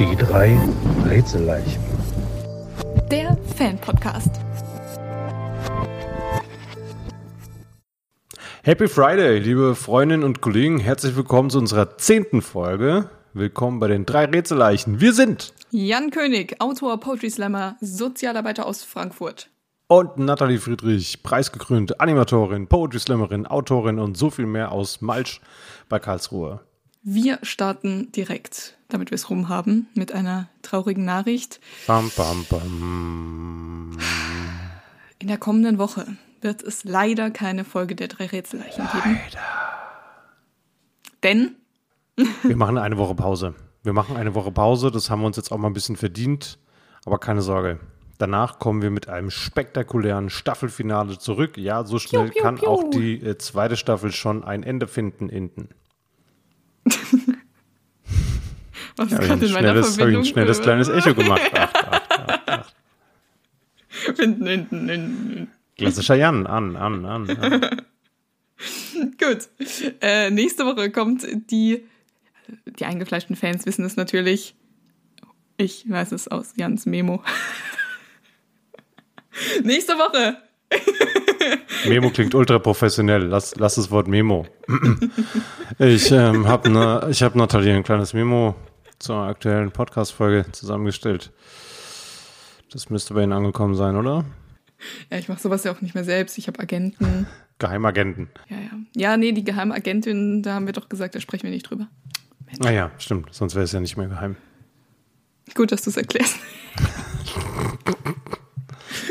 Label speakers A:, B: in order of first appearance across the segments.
A: Die drei Rätselleichen.
B: Der Fan-Podcast.
C: Happy Friday, liebe Freundinnen und Kollegen. Herzlich willkommen zu unserer zehnten Folge. Willkommen bei den drei Rätselleichen. Wir sind
B: Jan König, Autor, Poetry Slammer, Sozialarbeiter aus Frankfurt.
C: und Nathalie Friedrich, preisgekrönte Animatorin, Poetry Slammerin, Autorin und so viel mehr aus Malsch bei Karlsruhe.
B: Wir starten direkt, damit wir es rum haben, mit einer traurigen Nachricht.
C: Bam, bam, bam.
B: In der kommenden Woche wird es leider keine Folge der drei Rätselleichen geben. Denn
C: Wir machen eine Woche Pause. Wir machen eine Woche Pause, das haben wir uns jetzt auch mal ein bisschen verdient, aber keine Sorge. Danach kommen wir mit einem spektakulären Staffelfinale zurück. Ja, so schnell
B: Piu, piu,
C: kann
B: piu.
C: auch die äh, zweite Staffel schon ein Ende finden hinten.
B: was
C: Ja,
B: ist gerade
C: ich
B: in
C: ein
B: meiner
C: schnelles, hab ich
B: Verbindung?
C: ein schnelles kleines Echo gemacht. Ach, ach, ach, ach.
B: Hinten, hinten, hinten.
C: Klassischer Jan, an, an, an. an.
B: Gut. Äh, nächste Woche kommt die, die eingefleischten Fans wissen es natürlich. Ich weiß es aus Jans Memo. nächste Woche.
C: Memo klingt ultra professionell. Lass, lass das Wort Memo. Ich ähm, habe ne, ich hab Nathalie ein kleines Memo zur aktuellen Podcast-Folge zusammengestellt. Das müsste bei Ihnen angekommen sein, oder?
B: Ja, ich mache sowas ja auch nicht mehr selbst. Ich habe Agenten.
C: Geheimagenten.
B: Ja, ja. Ja, nee, die Geheimagentin, da haben wir doch gesagt, da sprechen wir nicht drüber.
C: Naja, stimmt. Sonst wäre es ja nicht mehr geheim.
B: Gut, dass du es erklärst.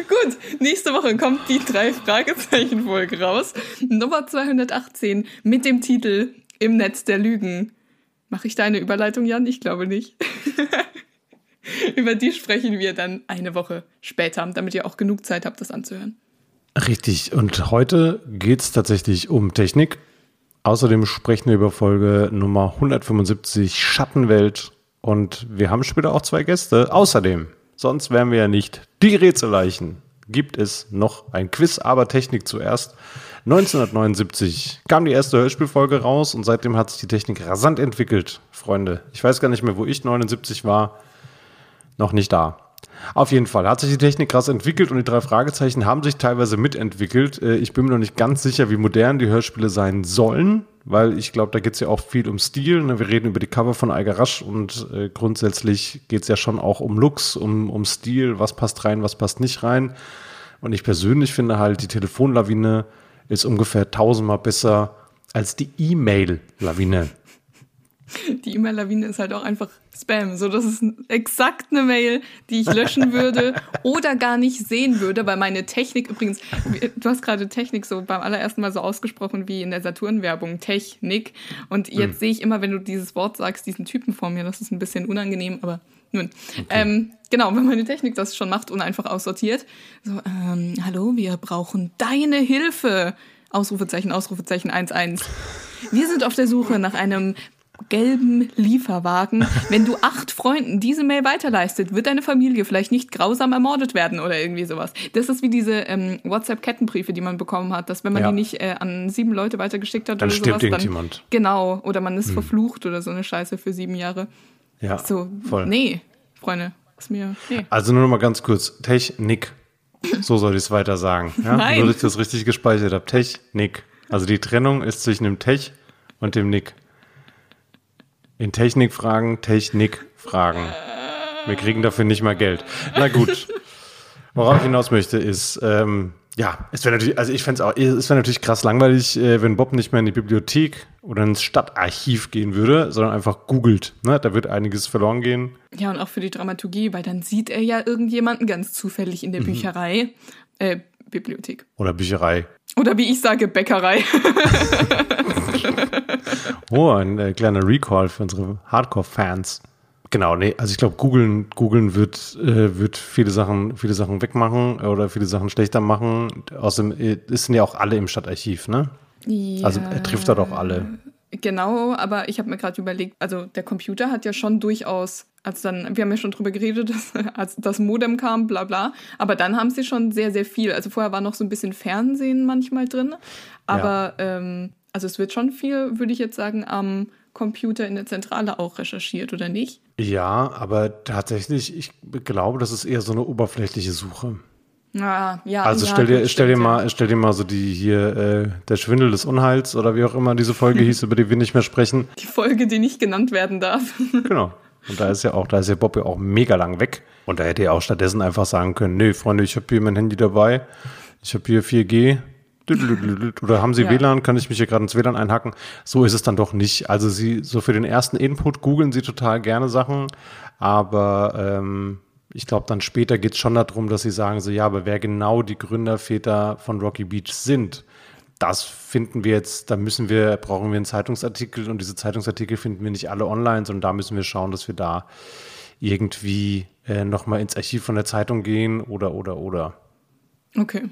B: Gut, nächste Woche kommt die drei Fragezeichen-Folge raus. Nummer 218 mit dem Titel Im Netz der Lügen. Mache ich da eine Überleitung, Jan? Ich glaube nicht. Über die sprechen wir dann eine Woche später, damit ihr auch genug Zeit habt, das anzuhören.
C: Richtig. Und heute geht es tatsächlich um Technik. Außerdem sprechen wir über Folge Nummer 175 Schattenwelt. Und wir haben später auch zwei Gäste. Außerdem, sonst wären wir ja nicht die Rätselleichen. Gibt es noch ein Quiz, aber Technik zuerst. 1979 kam die erste Hörspielfolge raus und seitdem hat sich die Technik rasant entwickelt, Freunde. Ich weiß gar nicht mehr, wo ich 79 war. Noch nicht da. Auf jeden Fall hat sich die Technik krass entwickelt und die drei Fragezeichen haben sich teilweise mitentwickelt. Äh, Ich bin mir noch nicht ganz sicher, wie modern die Hörspiele sein sollen, weil ich glaube, da geht es ja auch viel um Stil. ne? Wir reden über die Cover von Algarasch und äh, grundsätzlich geht es ja schon auch um Looks, um, um Stil, was passt rein, was passt nicht rein. Und ich persönlich finde halt, die Telefonlawine ist ungefähr tausendmal besser als die E-Mail-Lawine.
B: Die E-Mail-Lawine ist halt auch einfach Spam. So, das ist exakt eine Mail, die ich löschen würde oder gar nicht sehen würde, weil meine Technik übrigens, du hast gerade Technik so beim allerersten Mal so ausgesprochen wie in der Saturn-Werbung, Technik. Und jetzt sehe ich immer, wenn du dieses Wort sagst, diesen Typen vor mir. Das ist ein bisschen unangenehm, aber nun. Ähm, genau, wenn meine Technik das schon macht und einfach aussortiert. So, ähm, hallo, wir brauchen deine Hilfe. Ausrufezeichen, Ausrufezeichen 11. Wir sind auf der Suche nach einem gelben Lieferwagen. Wenn du acht Freunden diese Mail weiterleistet, wird deine Familie vielleicht nicht grausam ermordet werden oder irgendwie sowas. Das ist wie diese ähm, WhatsApp-Kettenbriefe, die man bekommen hat, dass wenn man
C: Ja.
B: die nicht äh, an sieben Leute weitergeschickt hat
C: Dann
B: oder
C: stirbt
B: sowas,
C: irgendjemand.
B: dann genau oder man ist verflucht oder so eine Scheiße für sieben Jahre.
C: Ja,
B: So,
C: voll.
B: nee, Freunde, ist mir nee.
C: Also nur noch mal ganz kurz. Technik. So soll ich es weiter sagen. Ja?
B: Nein.
C: Nur, dass ich das richtig gespeichert habe. Technik. Also die Trennung ist zwischen dem Tech und dem Nick. In Technikfragen, Technikfragen. Wir kriegen dafür nicht mal Geld. Na gut. Worauf ich hinaus möchte, ist, ähm, ja, es wäre natürlich, also ich fände es auch, es wäre natürlich krass langweilig, äh, wenn Bob nicht mehr in die Bibliothek oder ins Stadtarchiv gehen würde, sondern einfach googelt. Ne? Da wird einiges verloren gehen.
B: Ja, und auch für die Dramaturgie, weil dann sieht er ja irgendjemanden ganz zufällig in der Bücherei, äh, Bibliothek.
C: Oder Bücherei.
B: Oder wie ich sage, Bäckerei.
C: Oh, ein äh, kleiner Recall für unsere Hardcore-Fans. Genau, nee, also ich glaube, googeln, wird, äh, wird viele Sachen, viele Sachen wegmachen oder viele Sachen schlechter machen. Außerdem äh, sind ja auch alle im Stadtarchiv, ne? Also er trifft dort auch alle.
B: Genau, aber ich habe mir gerade überlegt, also der Computer hat ja schon durchaus, als dann, wir haben ja schon drüber geredet, dass, als das Modem kam, bla bla, aber dann haben sie schon sehr, sehr viel. Also vorher war noch so ein bisschen Fernsehen manchmal drin, aber ähm, Also es wird schon viel, würde ich jetzt sagen, am Computer in der Zentrale auch recherchiert, oder nicht?
C: Ja, aber tatsächlich, ich glaube, das ist eher so eine oberflächliche Suche.
B: Ah, ja,
C: Also
B: ja,
C: stell dir, stell dir mal, stell dir mal so die hier, äh, der Schwindel des Unheils oder wie auch immer diese Folge hieß, über die wir nicht mehr sprechen.
B: Die Folge, die nicht genannt werden darf.
C: Genau. Und da ist ja auch, da ist ja Bob ja auch mega lang weg. Und da hätte er auch stattdessen einfach sagen können, nee, Freunde, ich habe hier mein Handy dabei, ich habe hier 4G. Oder haben Sie
B: Ja.
C: WLAN? Kann ich mich hier gerade ins WLAN einhacken? So ist es dann doch nicht. Also Sie, so für den ersten Input googeln Sie total gerne Sachen, aber ähm, ich glaube, dann später geht es schon darum, dass Sie sagen, so ja, aber wer genau die Gründerväter von Rocky Beach sind, das finden wir jetzt, da müssen wir, brauchen wir einen Zeitungsartikel und diese Zeitungsartikel finden wir nicht alle online, sondern da müssen wir schauen, dass wir da irgendwie äh, nochmal ins Archiv von der Zeitung gehen oder, oder, oder.
B: Okay.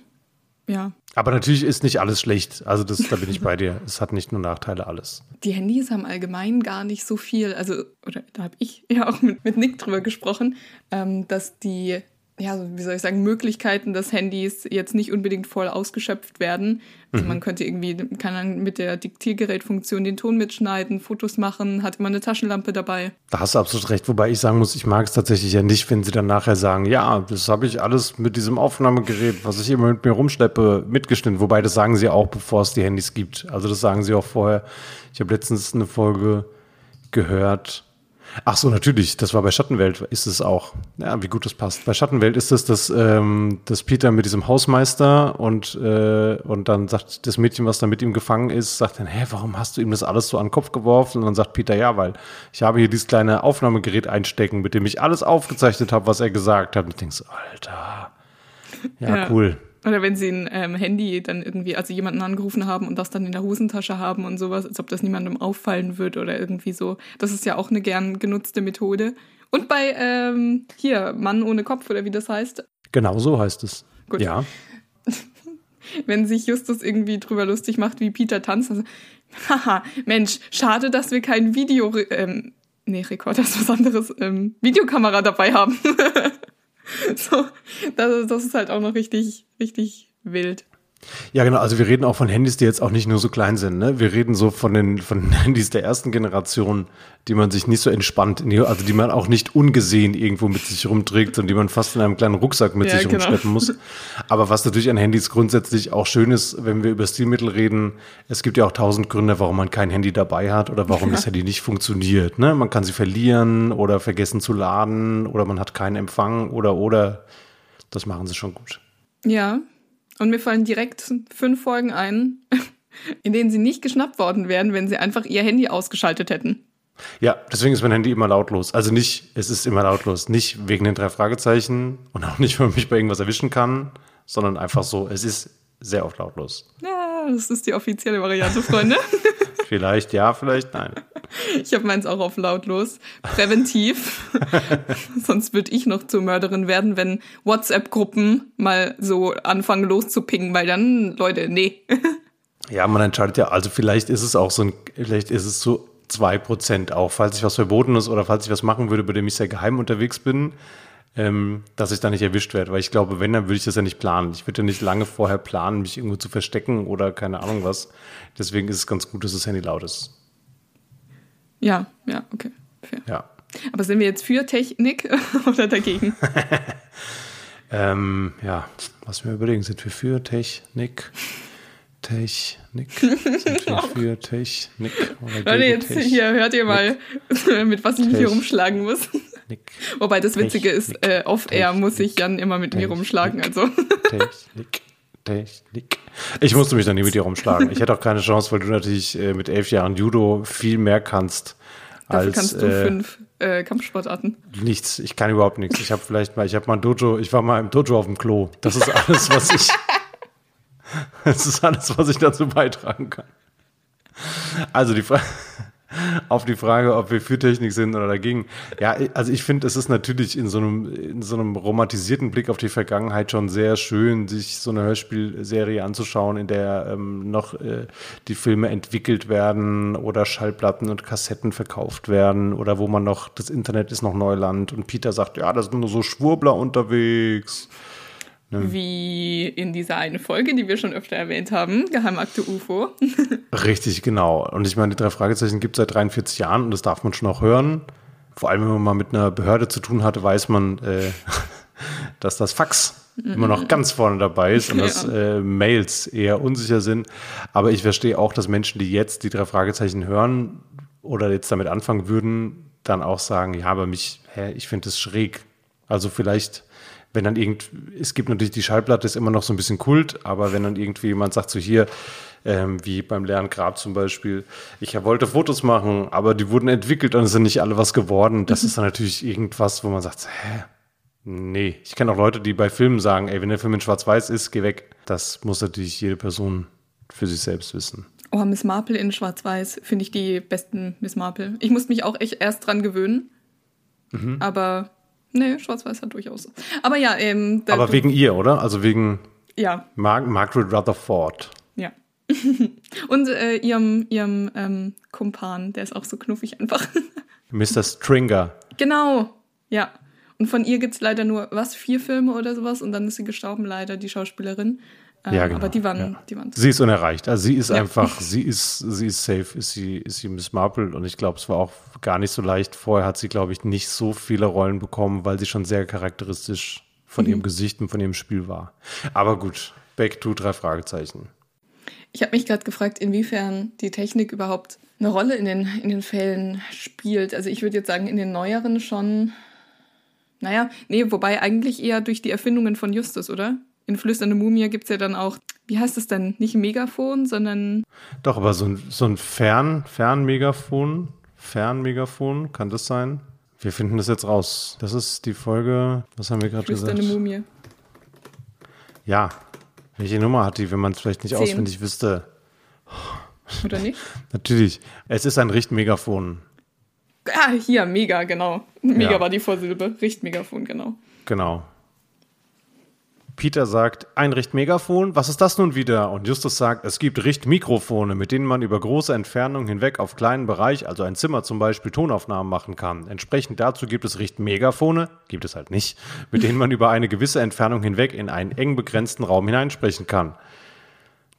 B: Ja.
C: Aber natürlich ist nicht alles schlecht. Also das, da bin ich bei dir. Es hat nicht nur Nachteile alles.
B: Die Handys haben allgemein gar nicht so viel, also, oder da habe ich ja auch mit, mit Nick drüber gesprochen, ähm, dass die, ja, wie soll ich sagen, Möglichkeiten des Handys jetzt nicht unbedingt voll ausgeschöpft werden. Also man könnte irgendwie, kann dann mit der Diktiergerätfunktion den Ton mitschneiden, Fotos machen, hat immer eine Taschenlampe dabei.
C: Da hast du absolut recht. Wobei ich sagen muss, ich mag es tatsächlich ja nicht, wenn sie dann nachher sagen, ja, das habe ich alles mit diesem Aufnahmegerät, was ich immer mit mir rumschleppe, mitgeschnitten. Wobei das sagen sie auch, bevor es die Handys gibt. Also das sagen sie auch vorher. Ich habe letztens eine Folge gehört. Ach so, natürlich, das war bei Schattenwelt, ist es auch. Ja, wie gut das passt. Bei Schattenwelt ist es, dass, ähm, dass Peter mit diesem Hausmeister und, äh, und dann sagt das Mädchen, was da mit ihm gefangen ist, sagt dann, hä, warum hast du ihm das alles so an den Kopf geworfen? Und dann sagt Peter, ja, weil ich habe hier dieses kleine Aufnahmegerät einstecken, mit dem ich alles aufgezeichnet habe, was er gesagt hat. Und ich denke so, Alter, ja,
B: Ja.
C: cool.
B: Oder wenn sie ein ähm, Handy dann irgendwie, also jemanden angerufen haben und das dann in der Hosentasche haben und sowas, als ob das niemandem auffallen wird oder irgendwie so. Das ist ja auch eine gern genutzte Methode. Und bei, ähm, hier, Mann ohne Kopf oder wie das heißt,
C: Genau so heißt es.
B: Gut.
C: Ja.
B: wenn sich Justus irgendwie drüber lustig macht, wie Peter tanzt, also, haha, Mensch, schade, dass wir kein Video, ähm, nee, Rekorder ist was anderes, ähm, Videokamera dabei haben. so, das, das ist halt auch noch richtig, richtig wild.
C: Ja, genau. Also wir reden auch von Handys, die jetzt auch nicht nur so klein sind. Ne? Wir reden so von den, von den Handys der ersten Generation, die man sich nicht so entspannt, also die man auch nicht ungesehen irgendwo mit sich rumträgt und die man fast in einem kleinen Rucksack mit
B: Ja,
C: sich
B: genau.
C: rumschleppen muss. Aber was natürlich an Handys grundsätzlich auch schön ist, wenn wir über Stilmittel reden, es gibt ja auch tausend Gründe, warum man kein Handy dabei hat oder warum das Handy nicht funktioniert. Ne? Man kann sie verlieren oder vergessen zu laden oder man hat keinen Empfang oder oder. Das machen sie schon gut.
B: Ja, und mir fallen direkt fünf Folgen ein, in denen sie nicht geschnappt worden wären, wenn sie einfach ihr Handy ausgeschaltet hätten.
C: Ja, deswegen ist mein Handy immer lautlos. Also nicht, es ist immer lautlos. Nicht wegen den drei Fragezeichen und auch nicht, weil man mich bei irgendwas erwischen kann, sondern einfach so, es ist sehr oft lautlos.
B: Ja, das ist die offizielle Variante, Freunde.
C: Vielleicht ja, vielleicht nein.
B: Ich habe meins auch auf lautlos. Präventiv. Sonst würde ich noch zur Mörderin werden, wenn WhatsApp-Gruppen mal so anfangen loszupingen, weil dann, Leute, nee.
C: Ja, man entscheidet ja, also vielleicht ist es auch so ein, vielleicht ist es so zwei Prozent auch, falls ich was verboten ist oder falls ich was machen würde, bei dem ich sehr geheim unterwegs bin, ähm, dass ich da nicht erwischt werde. Weil ich glaube, wenn, dann würde ich das ja nicht planen. Ich würde ja nicht lange vorher planen, mich irgendwo zu verstecken oder keine Ahnung was. Deswegen ist es ganz gut, dass das Handy laut ist.
B: Ja, ja, okay. Fair.
C: Ja.
B: Aber sind wir jetzt für Technik oder dagegen?
C: Ähm, ja, was wir überlegen, sind wir für Technik? Technik? Sind wir für Technik? Oder
B: Leute, jetzt hier hört ihr mal, mit was ich mich hier rumschlagen muss.
C: Technik?
B: Wobei das Witzige ist,
C: Technik.
B: äh, off-air muss ich Jan immer mit mir
C: Technik.
B: rumschlagen. Also
C: Technik, Technik. Ich musste mich dann nie mit dir rumschlagen. Ich hätte auch keine Chance, weil du natürlich äh, mit elf Jahren Judo viel mehr kannst
B: dafür
C: als
B: kannst du
C: äh,
B: fünf äh, Kampfsportarten.
C: nichts. Ich kann überhaupt nichts. Ich habe vielleicht mal, ich habe mal ein Dojo, ich war mal im Dojo auf dem Klo. Das ist alles, was ich. Das ist alles, was ich dazu beitragen kann. Also die Frage. Auf die Frage, ob wir für Technik sind oder dagegen. Ja, also ich finde, es ist natürlich in so einem, in so einem romantisierten Blick auf die Vergangenheit schon sehr schön, sich so eine Hörspielserie anzuschauen, in der ähm, noch äh, die Filme entwickelt werden oder Schallplatten und Kassetten verkauft werden oder wo man noch, das Internet ist noch Neuland und Peter sagt, ja, da sind nur so Schwurbler unterwegs.
B: Wie in dieser eine Folge, die wir schon öfter erwähnt haben, Geheimakte UFO.
C: Richtig, genau. Und ich meine, die drei Fragezeichen gibt es seit 43 Jahren und das darf man schon auch hören. Vor allem, wenn man mal mit einer Behörde zu tun hatte, weiß man, äh, dass das Fax immer noch ganz vorne dabei ist und dass äh, Mails eher unsicher sind. Aber ich verstehe auch, dass Menschen, die jetzt die drei Fragezeichen hören oder jetzt damit anfangen würden, dann auch sagen, ja, aber mich, hä, ich finde das schräg. Also vielleicht, wenn dann irgend, es gibt natürlich die Schallplatte, ist immer noch so ein bisschen Kult, aber wenn dann irgendwie jemand sagt, so hier, ähm, wie beim leeren Grab zum Beispiel, ich wollte Fotos machen, aber die wurden entwickelt und es sind nicht alle was geworden, das ist dann natürlich irgendwas, wo man sagt, hä, Nee, ich kenne auch Leute, die bei Filmen sagen, ey, wenn der Film in Schwarz-Weiß ist, geh weg. Das muss natürlich jede Person für sich selbst wissen.
B: Oh, Miss Marple in Schwarz-Weiß finde ich die besten Miss Marple. Ich musste mich auch echt erst dran gewöhnen. Mhm. Aber nee, Schwarz-Weiß hat durchaus. Aber ja, ähm.
C: Aber wegen ihr, oder? Also wegen
B: ja.
C: Mar Margaret Rutherford.
B: Ja. Und äh, ihrem, ihrem ähm, Kumpan, der ist auch so knuffig einfach.
C: Mr. Stringer.
B: Genau, ja. Und von ihr gibt es leider nur, was, vier Filme oder sowas und dann ist sie gestorben, leider, die Schauspielerin.
C: Ähm, ja, genau.
B: Aber die waren,
C: ja.
B: die waren.
C: Sie ist unerreicht. Also sie ist ja. einfach, sie ist, sie ist safe, ist sie, ist sie Miss Marple und ich glaube, es war auch gar nicht so leicht. Vorher hat sie, glaube ich, nicht so viele Rollen bekommen, weil sie schon sehr charakteristisch von mhm. ihrem Gesicht und von ihrem Spiel war. Aber gut, back to drei Fragezeichen.
B: Ich habe mich gerade gefragt, inwiefern die Technik überhaupt eine Rolle in den, in den Fällen spielt. Also ich würde jetzt sagen, in den neueren schon naja, nee, wobei eigentlich eher durch die Erfindungen von Justus, oder? In Flüsternde Mumie gibt es ja dann auch, wie heißt es denn? Nicht ein Megafon, sondern.
C: Doch, aber so ein, so ein Fern, Fernmegafon, Fernmegafon, kann das sein? Wir finden das jetzt raus. Das ist die Folge, was haben wir gerade gesagt?
B: Flüsternde Mumie.
C: Ja. Welche Nummer hat die, wenn man es vielleicht nicht Zehn. auswendig wüsste?
B: Oder nicht?
C: Natürlich. Es ist ein Richtmegafon.
B: Ah, hier, mega, genau. Mega ja. war die Vorsilbe. Richtmegafon, genau.
C: Genau. Peter sagt, ein Richtmegafon, was ist das nun wieder? Und Justus sagt, es gibt Richtmikrofone, mit denen man über große Entfernungen hinweg auf kleinen Bereich, also ein Zimmer zum Beispiel, Tonaufnahmen machen kann. Entsprechend dazu gibt es Richtmegafone, gibt es halt nicht, mit denen man über eine gewisse Entfernung hinweg in einen eng begrenzten Raum hineinsprechen kann.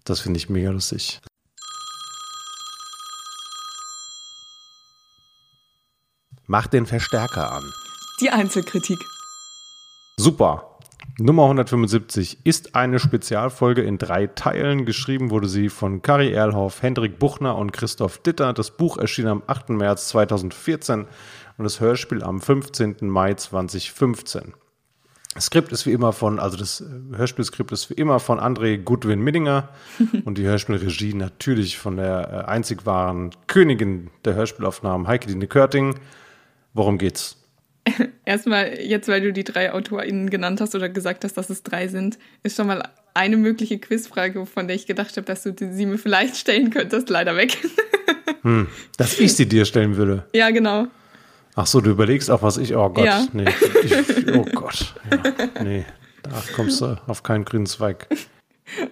C: Das finde ich mega lustig. Mach den Verstärker an.
B: Die Einzelkritik.
C: Super. Nummer 175 ist eine Spezialfolge in drei Teilen. Geschrieben wurde sie von Kari Erlhoff, Hendrik Buchner und Christoph Ditter. Das Buch erschien am 8. März 2014 und das Hörspiel am 15. Mai 2015. Das Skript ist wie immer von, also das Hörspielskript ist wie immer von André Gudwin Middinger und die Hörspielregie natürlich von der äh, einzig wahren Königin der Hörspielaufnahmen, Heike Dine Körting. Worum geht's?
B: Erstmal, jetzt weil du die drei AutorInnen genannt hast oder gesagt hast, dass es drei sind, ist schon mal eine mögliche Quizfrage, von der ich gedacht habe, dass du sie mir vielleicht stellen könntest, leider weg.
C: hm, dass ich sie dir stellen würde.
B: Ja, genau.
C: Ach so, du überlegst auch, was ich. Oh Gott, ja. nee. Ich, oh Gott, ja, nee. Da kommst du auf keinen grünen Zweig.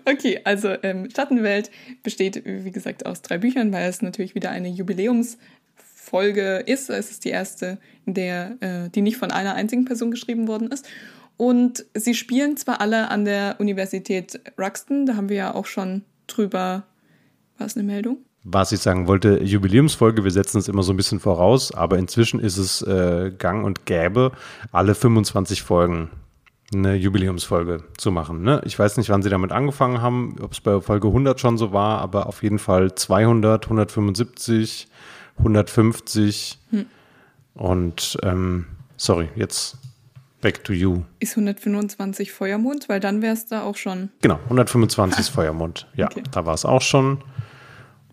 B: Okay, also ähm, Schattenwelt besteht, wie gesagt, aus drei Büchern, weil es natürlich wieder eine Jubiläums- Folge ist. Es ist die erste, der, äh, die nicht von einer einzigen Person geschrieben worden ist. Und sie spielen zwar alle an der Universität Ruxton, da haben wir ja auch schon drüber. War es eine Meldung?
C: Was ich sagen wollte, Jubiläumsfolge, wir setzen es immer so ein bisschen voraus, aber inzwischen ist es äh, gang und gäbe, alle 25 Folgen eine Jubiläumsfolge zu machen. Ne? Ich weiß nicht, wann sie damit angefangen haben, ob es bei Folge 100 schon so war, aber auf jeden Fall 200, 175, 150 hm. und ähm, sorry, jetzt back to you.
B: Ist 125 Feuermond, weil dann wäre es da auch schon.
C: Genau, 125 ist Feuermond. Ja, okay. da war es auch schon.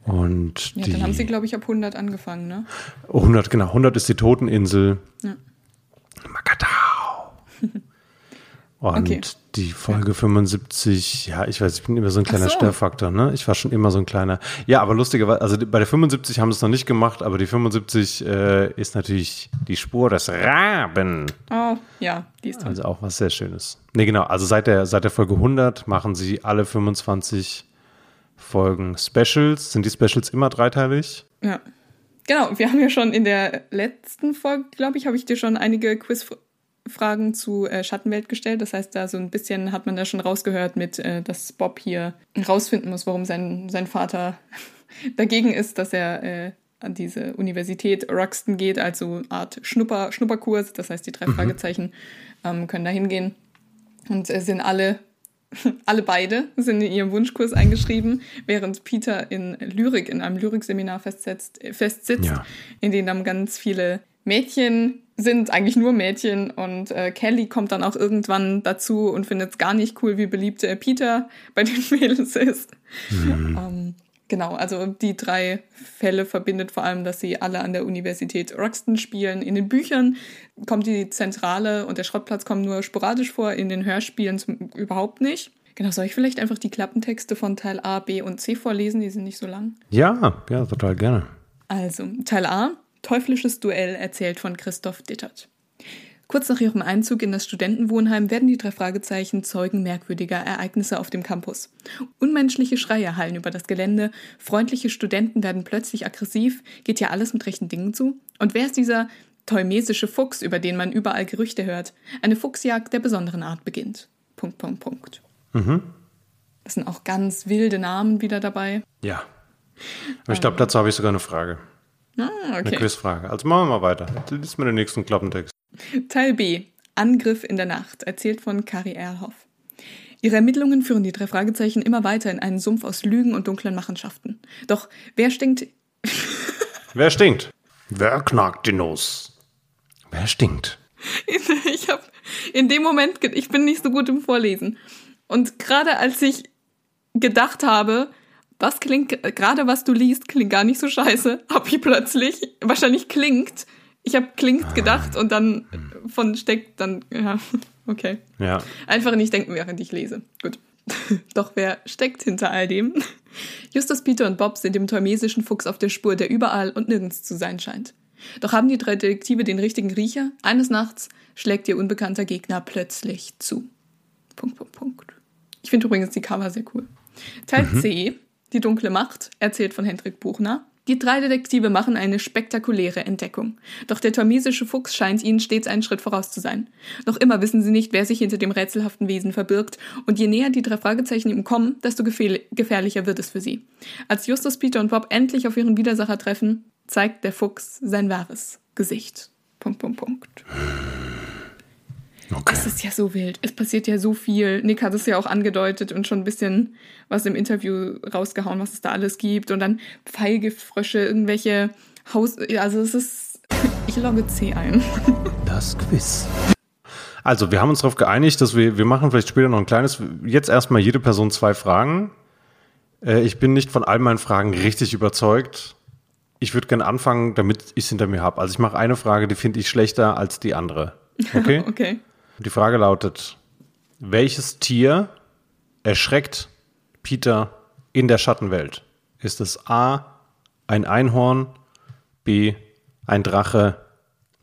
C: Und
B: ja,
C: die,
B: dann haben sie, glaube ich, ab 100 angefangen, ne?
C: 100, genau. 100 ist die Toteninsel. Ja. Makatao. Und okay. Die Folge ja. 75, ja, ich weiß, ich bin immer so ein kleiner so. Störfaktor, ne? Ich war schon immer so ein kleiner. Ja, aber lustigerweise, also bei der 75 haben sie es noch nicht gemacht, aber die 75 äh, ist natürlich die Spur des Raben.
B: Oh, ja, die ist toll.
C: Also auch was sehr Schönes. Nee, genau, also seit der, seit der Folge 100 machen sie alle 25 Folgen Specials. Sind die Specials immer dreiteilig?
B: Ja. Genau, wir haben ja schon in der letzten Folge, glaube ich, habe ich dir schon einige Quiz Fragen zu äh, Schattenwelt gestellt. Das heißt, da so ein bisschen hat man da schon rausgehört mit, äh, dass Bob hier rausfinden muss, warum sein, sein Vater dagegen ist, dass er äh, an diese Universität Ruxton geht, also eine Art Schnupper, Schnupperkurs. Das heißt, die drei mhm. Fragezeichen ähm, können da hingehen und äh, sind alle alle beide sind in ihrem Wunschkurs eingeschrieben, während Peter in Lyrik, in einem Lyrikseminar festsetzt, äh, festsitzt, ja. in dem dann ganz viele Mädchen sind, eigentlich nur Mädchen. Und äh, Kelly kommt dann auch irgendwann dazu und findet es gar nicht cool, wie beliebt äh, Peter bei den Mädels ist. Mhm. ähm, genau, also die drei Fälle verbindet vor allem, dass sie alle an der Universität Roxton spielen. In den Büchern kommt die Zentrale und der Schrottplatz kommen nur sporadisch vor, in den Hörspielen zum, überhaupt nicht. Genau, soll ich vielleicht einfach die Klappentexte von Teil A, B und C vorlesen? Die sind nicht so lang.
C: Ja, ja, total gerne.
B: Also, Teil A, Teuflisches Duell, erzählt von Christoph Dittert. Kurz nach ihrem Einzug in das Studentenwohnheim werden die drei Fragezeichen Zeugen merkwürdiger Ereignisse auf dem Campus. Unmenschliche Schreie hallen über das Gelände, freundliche Studenten werden plötzlich aggressiv, geht ja alles mit rechten Dingen zu? Und wer ist dieser teumesische Fuchs, über den man überall Gerüchte hört? Eine Fuchsjagd der besonderen Art beginnt. Punkt, Punkt, Punkt. Mhm. Das sind auch ganz wilde Namen wieder dabei.
C: Ja. Aber ich glaube, dazu habe ich sogar eine Frage. Ah, okay. Eine Quizfrage. Also machen wir mal weiter. Lies mir den nächsten Klappentext.
B: Teil B. Angriff in der Nacht, erzählt von Kari Erlhoff. Ihre Ermittlungen führen die drei Fragezeichen immer weiter in einen Sumpf aus Lügen und dunklen Machenschaften. Doch wer stinkt?
C: wer stinkt? Wer knackt die Nuss? Wer stinkt?
B: Ich habe in dem Moment, ich bin nicht so gut im Vorlesen. Und gerade als ich gedacht habe, was klingt, gerade was du liest, klingt gar nicht so scheiße, hab ich plötzlich, wahrscheinlich klingt, ich habe klingt ah. gedacht und dann von steckt dann, ja, okay.
C: Ja.
B: Einfach nicht denken, während ich lese. Gut. Doch wer steckt hinter all dem? Justus, Peter und Bob sind dem tolmesischen Fuchs auf der Spur, der überall und nirgends zu sein scheint. Doch haben die drei Detektive den richtigen Riecher? Eines Nachts schlägt ihr unbekannter Gegner plötzlich zu. Punkt, Punkt, Punkt. Ich finde übrigens die Cover sehr cool. Teil mhm. C, Die dunkle Macht, erzählt von Hendrik Buchner. Die drei Detektive machen eine spektakuläre Entdeckung. Doch der tormesische Fuchs scheint ihnen stets einen Schritt voraus zu sein. Noch immer wissen sie nicht, wer sich hinter dem rätselhaften Wesen verbirgt, und je näher die drei Fragezeichen ihm kommen, desto gefährlicher wird es für sie. Als Justus, Peter und Bob endlich auf ihren Widersacher treffen, zeigt der Fuchs sein wahres Gesicht. Punkt, Punkt, Punkt. Okay. Es ist ja so wild. Es passiert ja so viel. Nick hat es ja auch angedeutet und schon ein bisschen was im Interview rausgehauen, was es da alles gibt. Und dann Pfeilgiftfrösche, irgendwelche Haus. Also es ist. Ich logge C ein.
C: Das Quiz. Also, wir haben uns darauf geeinigt, dass wir, wir machen vielleicht später noch ein kleines, jetzt erstmal jede Person zwei Fragen. Äh, ich bin nicht von all meinen Fragen richtig überzeugt. Ich würde gerne anfangen, damit ich es hinter mir habe. Also ich mache eine Frage, die finde ich schlechter als die andere. Okay?
B: okay.
C: Die Frage lautet, welches Tier erschreckt Peter in der Schattenwelt? Ist es A, ein Einhorn, B, ein Drache,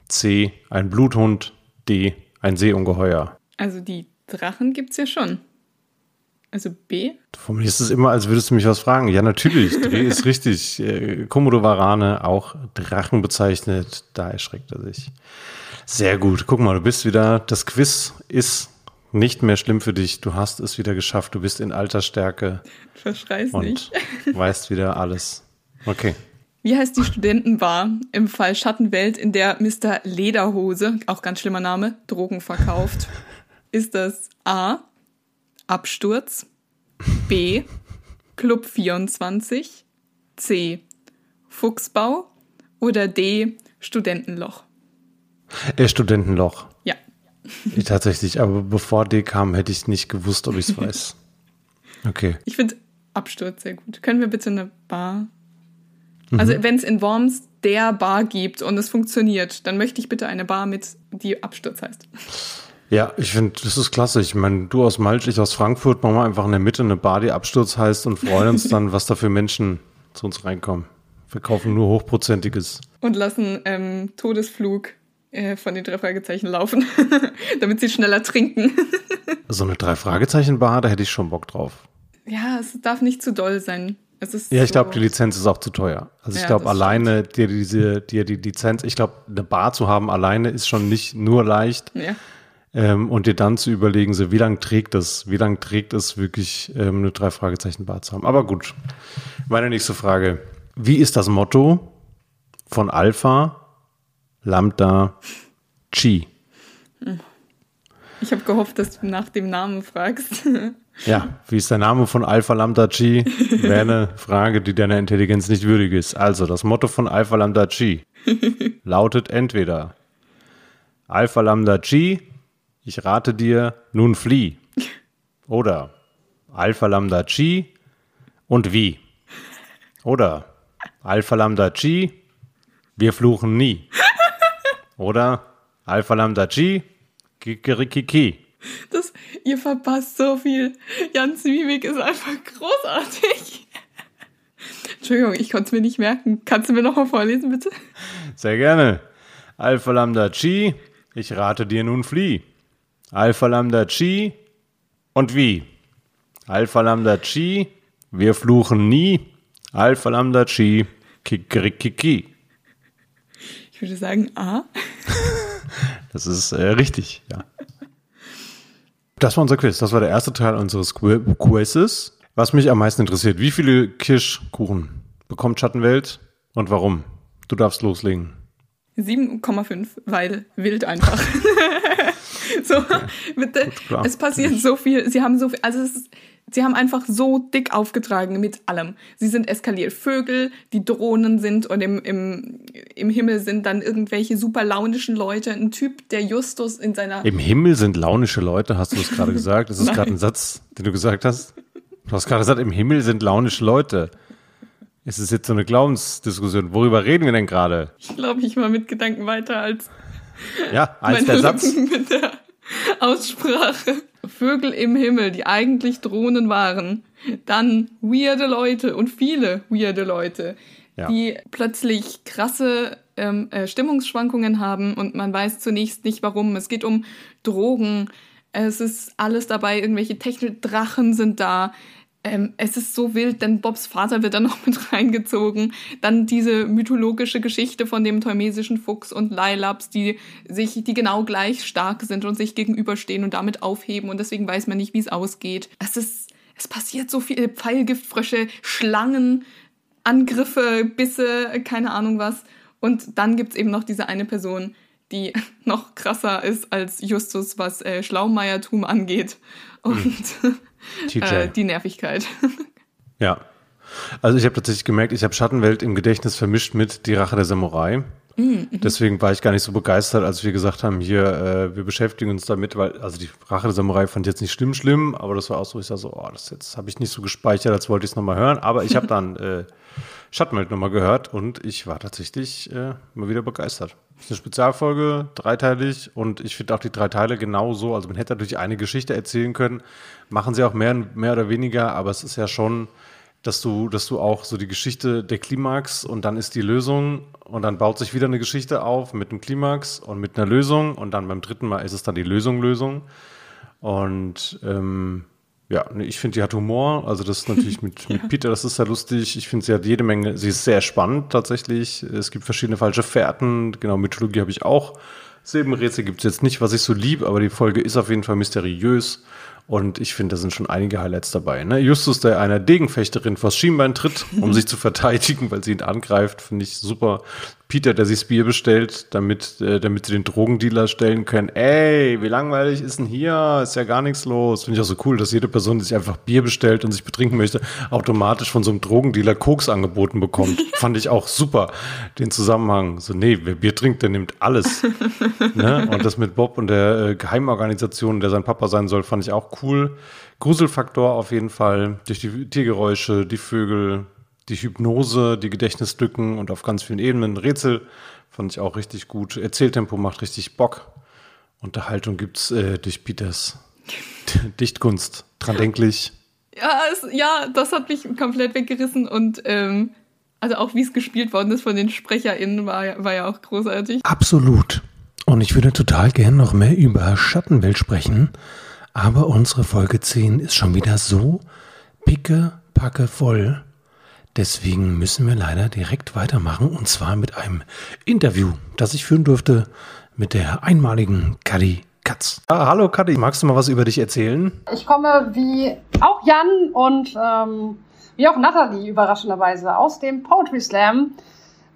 C: C, ein Bluthund, D, ein Seeungeheuer?
B: Also die Drachen gibt es ja schon. Also B?
C: Du formulierst es immer, als würdest du mich was fragen. Ja, natürlich. D ist richtig. Äh, Komodo Varane, auch Drachen bezeichnet. Da erschreckt er sich. Sehr gut. Guck mal, du bist wieder, das Quiz ist nicht mehr schlimm für dich. Du hast es wieder geschafft. Du bist in alter Stärke.
B: Verschreiß
C: und
B: nicht.
C: weißt wieder alles. Okay.
B: Wie heißt die Studentenbar im Fall Schattenwelt, in der Mr. Lederhose, auch ganz schlimmer Name, Drogen verkauft? Ist das A. Absturz, B. Club 24, C. Fuchsbau oder D. Studentenloch?
C: Äh, Studentenloch.
B: Ja.
C: Ich, tatsächlich, aber bevor D kam, hätte ich nicht gewusst, ob ich es weiß. Okay.
B: Ich finde Absturz sehr gut. Können wir bitte eine Bar? Mhm. Also, wenn es in Worms der Bar gibt und es funktioniert, dann möchte ich bitte eine Bar mit, die Absturz heißt.
C: Ja, ich finde, das ist klasse. Ich meine, du aus Malch, ich aus Frankfurt, machen wir einfach in der Mitte eine Bar, die Absturz heißt und freuen uns dann, was da für Menschen zu uns reinkommen. Wir kaufen nur Hochprozentiges.
B: Und lassen ähm, Todesflug äh, von den drei Fragezeichen laufen, damit sie schneller trinken.
C: so eine drei Fragezeichen Bar, da hätte ich schon Bock drauf.
B: Ja, es darf nicht zu doll sein. Es ist
C: Ja, ich
B: so-
C: glaube, die Lizenz ist auch zu teuer. Also ich
B: Ja,
C: glaube, alleine dir diese, dir die Lizenz, ich glaube, eine Bar zu haben alleine ist schon nicht nur leicht.
B: Ja.
C: Ähm, und dir dann zu überlegen, so wie lange trägt es, wie lange trägt es wirklich, ähm, eine drei Fragezeichen Bar zu haben. Aber gut. Meine nächste Frage. Wie ist das Motto von Alpha, Lambda, Chi?
B: Ich habe gehofft, dass du nach dem Namen fragst.
C: Ja, wie ist der Name von Alpha Lambda Chi? Wäre eine Frage, die deiner Intelligenz nicht würdig ist. Also, das Motto von Alpha Lambda Chi lautet entweder Alpha Lambda Chi, ich rate dir, nun flieh. Oder Alpha Lambda Chi und wie. Oder Alpha Lambda Chi, wir fluchen nie. Oder Alpha Lambda Chi, kikerikiki.
B: Das, ihr verpasst so viel. Jans Mimik ist einfach großartig. Entschuldigung, ich konnte es mir nicht merken. Kannst du mir nochmal vorlesen, bitte?
C: Sehr gerne. Alpha Lambda Chi, ich rate dir nun flieh. Alpha Lambda Chi und wie? Alpha Lambda Chi, wir fluchen nie. Alpha Lambda Chi, kikerikiki.
B: Ich würde sagen A.
C: Das ist äh, richtig, ja. Das war unser Quiz. Das war der erste Teil unseres Qui- Quizzes. Was mich am meisten interessiert, wie viele Kirschkuchen bekommt Schattenwelt und warum? Du darfst loslegen.
B: 7,5, weil wild einfach. so, bitte.
C: klar.
B: es passiert so viel. Sie haben so viel, also es ist, sie haben einfach so dick aufgetragen mit allem. Sie sind eskaliert. Vögel, die Drohnen sind und im, im, im Himmel sind dann irgendwelche super launischen Leute. Ein Typ, der Justus in seiner
C: Im Himmel sind launische Leute, hast du es gerade gesagt? Ist das gerade ein Satz, den du gesagt hast? Du hast gerade gesagt, im Himmel sind launische Leute. Ist es jetzt so eine Glaubensdiskussion? Worüber reden wir denn gerade?
B: Ich glaube, ich war mit Gedanken weiter als
C: Ja,
B: meine
C: der Satz.
B: Lippen mit der Aussprache. Vögel im Himmel, die eigentlich Drohnen waren. Dann weirde Leute und viele weirde Leute,
C: Ja.
B: die plötzlich krasse ähm, äh, Stimmungsschwankungen haben und man weiß zunächst nicht warum. Es geht um Drogen. Es ist alles dabei, irgendwelche Technikdrachen sind da. Ähm, es ist so wild, denn Bobs Vater wird dann noch mit reingezogen. Dann diese mythologische Geschichte von dem tolmesischen Fuchs und Lailaps, die sich, die genau gleich stark sind und sich gegenüberstehen und damit aufheben und deswegen weiß man nicht, wie es ausgeht. Es ist, es passiert so viel. Pfeilgiftfrösche, Schlangen, Angriffe, Bisse, keine Ahnung was. Und dann gibt's eben noch diese eine Person, die noch krasser ist als Justus, was äh, Schlaumeiertum angeht. Und
C: TJ.
B: äh, die Nervigkeit.
C: Ja. Also ich habe tatsächlich gemerkt, ich habe Schattenwelt im Gedächtnis vermischt mit Die Rache der Samurai. Deswegen war ich gar nicht so begeistert, als wir gesagt haben, hier, äh, wir beschäftigen uns damit, weil, also die Rache der Samurai fand ich jetzt nicht schlimm, schlimm, aber das war auch so, ich sag so, oh, das jetzt habe ich nicht so gespeichert, als wollte ich es nochmal hören. Aber ich habe dann äh, Schattenwelt nochmal gehört und ich war tatsächlich äh, mal wieder begeistert. Das ist eine Spezialfolge, dreiteilig und ich finde auch die drei Teile genauso. Also man hätte natürlich eine Geschichte erzählen können, machen sie auch mehr, mehr oder weniger, aber es ist ja schon, dass du, dass du auch so die Geschichte der Klimax und dann ist die Lösung und dann baut sich wieder eine Geschichte auf mit einem Klimax und mit einer Lösung und dann beim dritten Mal ist es dann die Lösung, Lösung. Und ähm, ja, nee, ich finde, die hat Humor. Also das ist natürlich mit, mit Peter, das ist sehr lustig. Ich finde, sie hat jede Menge, sie ist sehr spannend tatsächlich. Es gibt verschiedene falsche Fährten. Genau, Mythologie habe ich auch. Silbenrätsel gibt es jetzt nicht, was ich so lieb, aber die Folge ist auf jeden Fall mysteriös. Und ich finde, da sind schon einige Highlights dabei. Ne? Justus, der einer Degenfechterin vors Schienbein tritt, um sich zu verteidigen, weil sie ihn angreift, finde ich super. Peter, der sich das Bier bestellt, damit, äh, damit sie den Drogendealer stellen können. Ey, wie langweilig ist denn hier? Ist ja gar nichts los. Finde ich auch so cool, dass jede Person, die sich einfach Bier bestellt und sich betrinken möchte, automatisch von so einem Drogendealer Koks angeboten bekommt. Fand ich auch super, den Zusammenhang. So, nee, wer Bier trinkt, der nimmt alles. ne? Und das mit Bob und der äh, Geheimorganisation, der sein Papa sein soll, fand ich auch cool. Gruselfaktor auf jeden Fall. Durch die Tiergeräusche, die Vögel, die Hypnose, die Gedächtnislücken und auf ganz vielen Ebenen. Rätsel fand ich auch richtig gut. Erzähltempo macht richtig Bock. Unterhaltung gibt's äh, durch Peters Dichtkunst. Dran denklich.
B: Ja, es, ja, das hat mich komplett weggerissen und ähm, also auch wie es gespielt worden ist von den SprecherInnen war, ja- war ja auch großartig.
D: Absolut. Und ich würde total gern noch mehr über Schattenwelt sprechen, aber unsere Folge 10 ist schon wieder so picke, packe voll,
C: Deswegen müssen wir leider direkt weitermachen und zwar mit einem Interview, das ich führen durfte mit der einmaligen Kadi Katz. Ah, hallo Kadi, magst du mal was über dich erzählen?
E: Ich komme wie auch Jan und ähm, wie auch Nathalie überraschenderweise aus dem Poetry Slam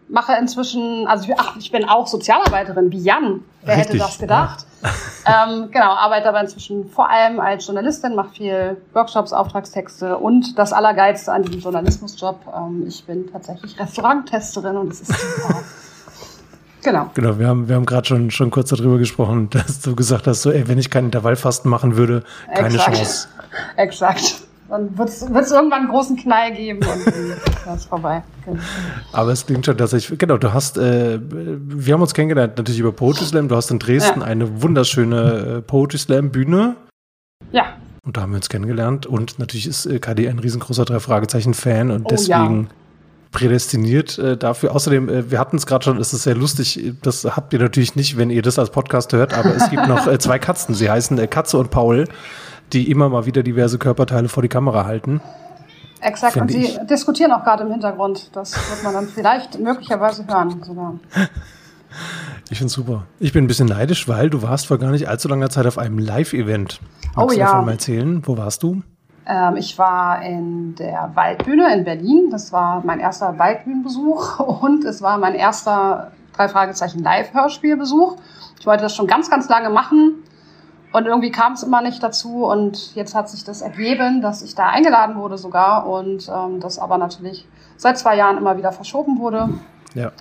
E: mache inzwischen, also ich, ach, ich bin auch Sozialarbeiterin wie Jan. Wer
C: Richtig,
E: hätte das gedacht? Ja. Ähm, genau, arbeite aber inzwischen vor allem als Journalistin, mache viel Workshops, Auftragstexte und das Allergeilste an diesem Journalismusjob, ähm, ich bin tatsächlich Restauranttesterin und es ist super.
C: Genau. Genau, wir haben, wir haben gerade schon, schon kurz darüber gesprochen, dass du gesagt hast, so, ey, wenn ich keinen Intervallfasten machen würde, keine
E: Exakt.
C: Chance.
E: Exakt. Dann wird es irgendwann einen großen Knall geben und dann ist vorbei. Genau.
C: Aber es klingt schon, dass ich, genau, du hast, äh, wir haben uns kennengelernt natürlich über Poetry Slam. Du hast in Dresden ja. eine wunderschöne äh, Poetry Slam Bühne.
E: Ja.
C: Und da haben wir uns kennengelernt. Und natürlich ist äh, KD ein riesengroßer Drei-Fragezeichen-Fan und oh, deswegen ja. prädestiniert äh, dafür. Außerdem, äh, wir hatten es gerade schon, es ist sehr lustig. Das habt ihr natürlich nicht, wenn ihr das als Podcast hört, aber es gibt noch äh, zwei Katzen. Sie heißen äh, Katze und Paul die immer mal wieder diverse Körperteile vor die Kamera halten.
E: Exakt, und sie diskutieren auch gerade im Hintergrund. Das wird man dann vielleicht möglicherweise hören sogar.
C: Ich finde super. Ich bin ein bisschen neidisch, weil du warst vor gar nicht allzu langer Zeit auf einem Live-Event.
E: Magst oh
C: du
E: ja.
C: davon mal erzählen? Wo warst du?
E: Ähm, ich war in der Waldbühne in Berlin. Das war mein erster Waldbühnenbesuch und es war mein erster drei Fragezeichen Live-Hörspielbesuch. Ich wollte das schon ganz, ganz lange machen und irgendwie kam es immer nicht dazu und jetzt hat sich das ergeben, dass ich da eingeladen wurde sogar und ähm, das aber natürlich seit zwei Jahren immer wieder verschoben wurde.
C: Ja.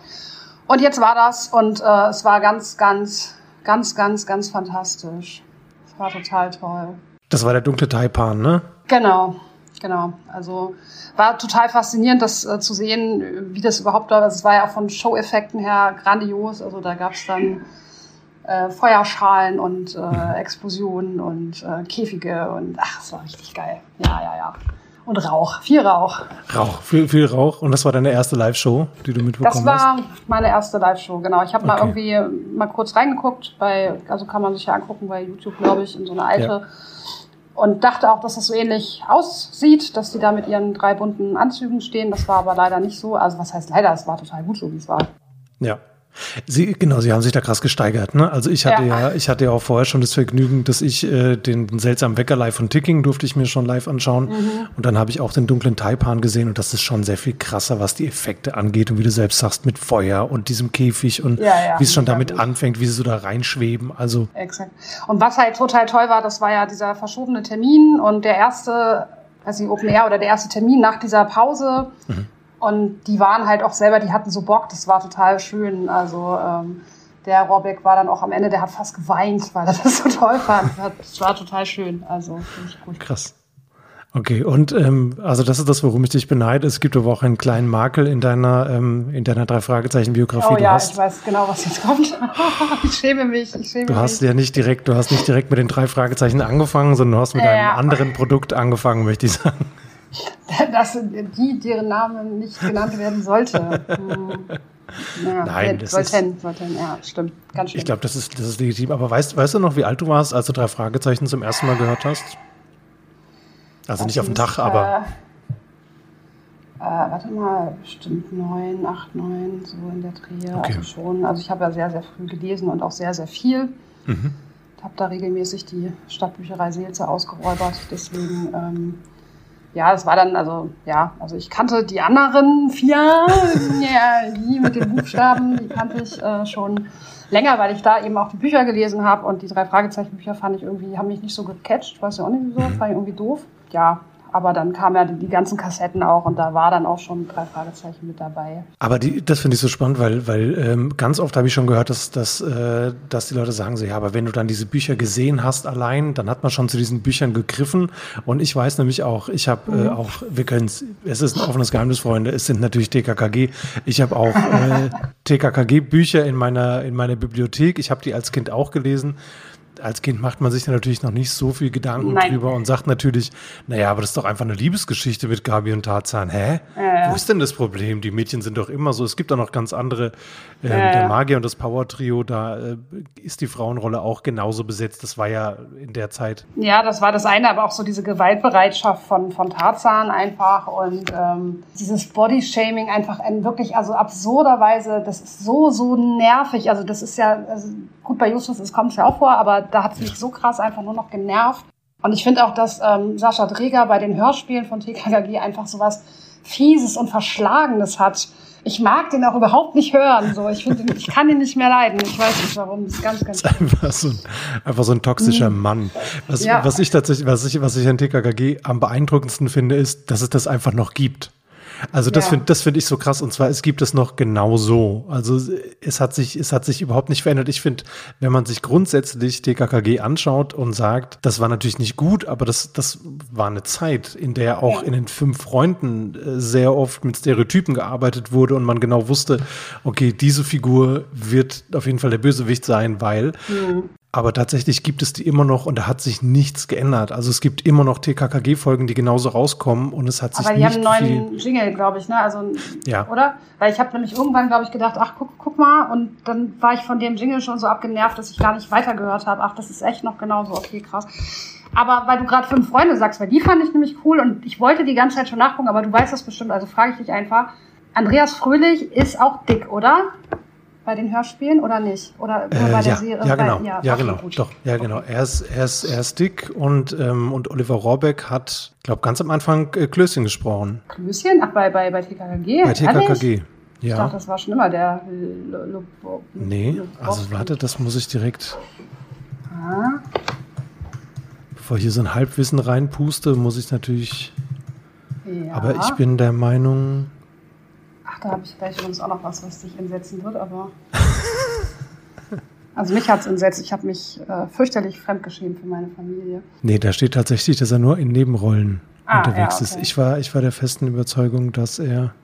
E: Und jetzt war das und äh, es war ganz, ganz, ganz, ganz, ganz fantastisch. Es war total toll.
C: Das war der dunkle Taipan, ne?
E: Genau, genau. Also war total faszinierend, das äh, zu sehen, wie das überhaupt war. Also, es war ja auch von Show-Effekten her grandios. Also da gab es dann äh, Feuerschalen und äh, mhm. Explosionen und äh, Käfige und ach, es war richtig geil. Ja, ja, ja. Und Rauch, viel Rauch.
C: Rauch, viel, viel Rauch. Und das war deine erste Live-Show, die du mitbekommen hast?
E: Das war hast? meine erste Live-Show, genau. Ich habe okay. mal irgendwie mal kurz reingeguckt, bei, also kann man sich ja angucken bei YouTube, glaube ich, in so eine alte. Ja. Und dachte auch, dass das so ähnlich aussieht, dass die da mit ihren drei bunten Anzügen stehen. Das war aber leider nicht so. Also was heißt leider? Es war total gut so, wie es war.
C: Ja, Sie, genau, Sie haben sich da krass gesteigert. Ne? Also ich hatte ja. ja. ich hatte ja auch vorher schon das Vergnügen, dass ich äh, den seltsamen Wecker live von Ticking durfte ich mir schon live anschauen. Mhm. Und dann habe ich auch den dunklen Taipan gesehen und das ist schon sehr viel krasser, was die Effekte angeht und wie du selbst sagst, mit Feuer und diesem Käfig und ja, ja, wie es schon damit gut. anfängt, wie sie so da reinschweben. Also
E: Exakt. Und was halt total toll war, das war ja dieser verschobene Termin und der erste, also Open Air oder der erste Termin nach dieser Pause. Mhm und die waren halt auch selber, die hatten so Bock, das war total schön. Also ähm, der Robeck war dann auch am Ende, der hat fast geweint, weil er das so toll fand. Das war total schön. Also finde ich gut.
C: Krass. Okay, und ähm, also das ist das, worum ich dich beneide. Es gibt aber auch einen kleinen Makel in deiner ähm, in deiner drei Fragezeichen Biografie.
E: Oh ja, hast, ich weiß genau, was jetzt kommt. ich schäme mich. Ich schäme
C: du hast mich. ja nicht direkt, du hast nicht direkt mit den drei Fragezeichen angefangen, sondern du hast mit ja, einem anderen Produkt angefangen, möchte ich sagen.
E: dass die, deren Name nicht genannt werden sollte. Hm.
C: Ja, Nein, das
E: sollten,
C: ist,
E: sollten, ja, stimmt, ganz schön.
C: Ich glaube, das ist, das ist legitim. Aber weißt, weißt du noch, wie alt du warst, als du drei Fragezeichen zum ersten Mal gehört hast? Also das nicht auf den Tag, aber.
E: Äh, äh, warte mal, bestimmt neun, acht, neun, so in der Dreh. Okay. Also schon. Also ich habe ja sehr, sehr früh gelesen und auch sehr, sehr viel. Mhm. Habe da regelmäßig die Stadtbücherei Seelze ausgeräubert. Deswegen. Ähm, ja, das war dann, also, ja, also ich kannte die anderen vier, die mit den Buchstaben, die kannte ich äh, schon länger, weil ich da eben auch die Bücher gelesen habe und die drei Fragezeichenbücher fand ich irgendwie, haben mich nicht so gecatcht, weiß ja auch nicht wieso, fand ich irgendwie doof. Ja, aber dann kamen ja die, die, ganzen Kassetten auch und da war dann auch schon drei Fragezeichen mit dabei.
C: Aber die, das finde ich so spannend, weil, weil ähm, ganz oft habe ich schon gehört, dass, dass, äh, dass die Leute sagen so, ja, aber wenn du dann diese Bücher gesehen hast allein, dann hat man schon zu diesen Büchern gegriffen. Und ich weiß nämlich auch, ich habe äh, mhm. äh, auch, wir können es, es ist ein offenes Geheimnis, Freunde, es sind natürlich TKKG. Ich habe auch äh, TKKG-Bücher in meiner, in meiner Bibliothek. Ich habe die als Kind auch gelesen als Kind macht man sich da natürlich noch nicht so viel Gedanken Nein. drüber und sagt natürlich, naja, aber das ist doch einfach eine Liebesgeschichte mit Gabi und Tarzan. Hä? Äh. Wo ist denn das Problem? Die Mädchen sind doch immer so. Es gibt doch noch ganz andere. Äh, äh. Der Magier und das Power-Trio, da äh, ist die Frauenrolle auch genauso besetzt. Das war ja in der Zeit.
E: Ja, das war das eine, aber auch so diese Gewaltbereitschaft von, von Tarzan einfach und ähm, dieses Body-Shaming einfach ein wirklich, also absurderweise, das ist so, so nervig. Also das ist ja, also gut, bei Justus es kommt es ja auch vor, aber da hat es mich so krass einfach nur noch genervt. Und ich finde auch, dass ähm, Sascha Dreger bei den Hörspielen von TKKG einfach so was Fieses und Verschlagenes hat. Ich mag den auch überhaupt nicht hören. So, ich finde, ich kann ihn nicht mehr leiden. Ich weiß nicht warum. Das ist ganz, ganz.
C: Das ist einfach so ein, einfach so ein toxischer mhm. Mann. Was, ja. was ich tatsächlich, was ich, was ich an TKKG am beeindruckendsten finde, ist, dass es das einfach noch gibt. Also das ja. finde das finde ich so krass. Und zwar, es gibt es noch genau so. Also es hat sich, es hat sich überhaupt nicht verändert. Ich finde, wenn man sich grundsätzlich TKKG anschaut und sagt, das war natürlich nicht gut, aber das, das war eine Zeit, in der auch in den fünf Freunden äh, sehr oft mit Stereotypen gearbeitet wurde und man genau wusste, okay, diese Figur wird auf jeden Fall der Bösewicht sein, weil mhm. Aber tatsächlich gibt es die immer noch und da hat sich nichts geändert. Also es gibt immer noch TKKG-Folgen, die genauso rauskommen und es hat sich Aber die
E: haben einen neuen Jingle, glaube ich, ne? Also, ja. oder? Weil ich habe nämlich irgendwann, glaube ich, gedacht, ach, guck, guck mal. Und dann war ich von dem Jingle schon so abgenervt, dass ich gar nicht weitergehört habe. Ach, das ist echt noch genauso. Okay, krass. Aber weil du gerade fünf Freunde sagst, weil die fand ich nämlich cool und ich wollte die ganze Zeit schon nachgucken, aber du weißt das bestimmt, also frage ich dich einfach. Andreas Fröhlich ist auch dick, oder? Bei den Hörspielen oder nicht? Oder
C: nur äh, bei der ja, Serie? Ja, genau. Bei, ja, ja genau. Doch, ja, genau. Er ist, er ist, er ist dick und, ähm, und Oliver Rohrbeck hat, glaube ganz am Anfang äh, Klößchen gesprochen.
E: Klößchen? Ach, bei, bei, bei TKKG?
C: Bei TKKG.
E: Ja. Ich dachte, das war schon immer der.
C: nee, also warte, das muss ich direkt. Ah. Bevor ich hier so ein Halbwissen reinpuste, muss ich natürlich. Ja. Aber ich bin der Meinung,
E: da habe ich gleich übrigens auch noch was, was dich entsetzen wird, aber. Also mich hat es entsetzt. Ich habe mich äh, fürchterlich fremdgeschämt für meine Familie.
C: Nee, da steht tatsächlich, dass er nur in Nebenrollen ah, unterwegs ja, okay. ist. Ich war, ich war der festen Überzeugung, dass er.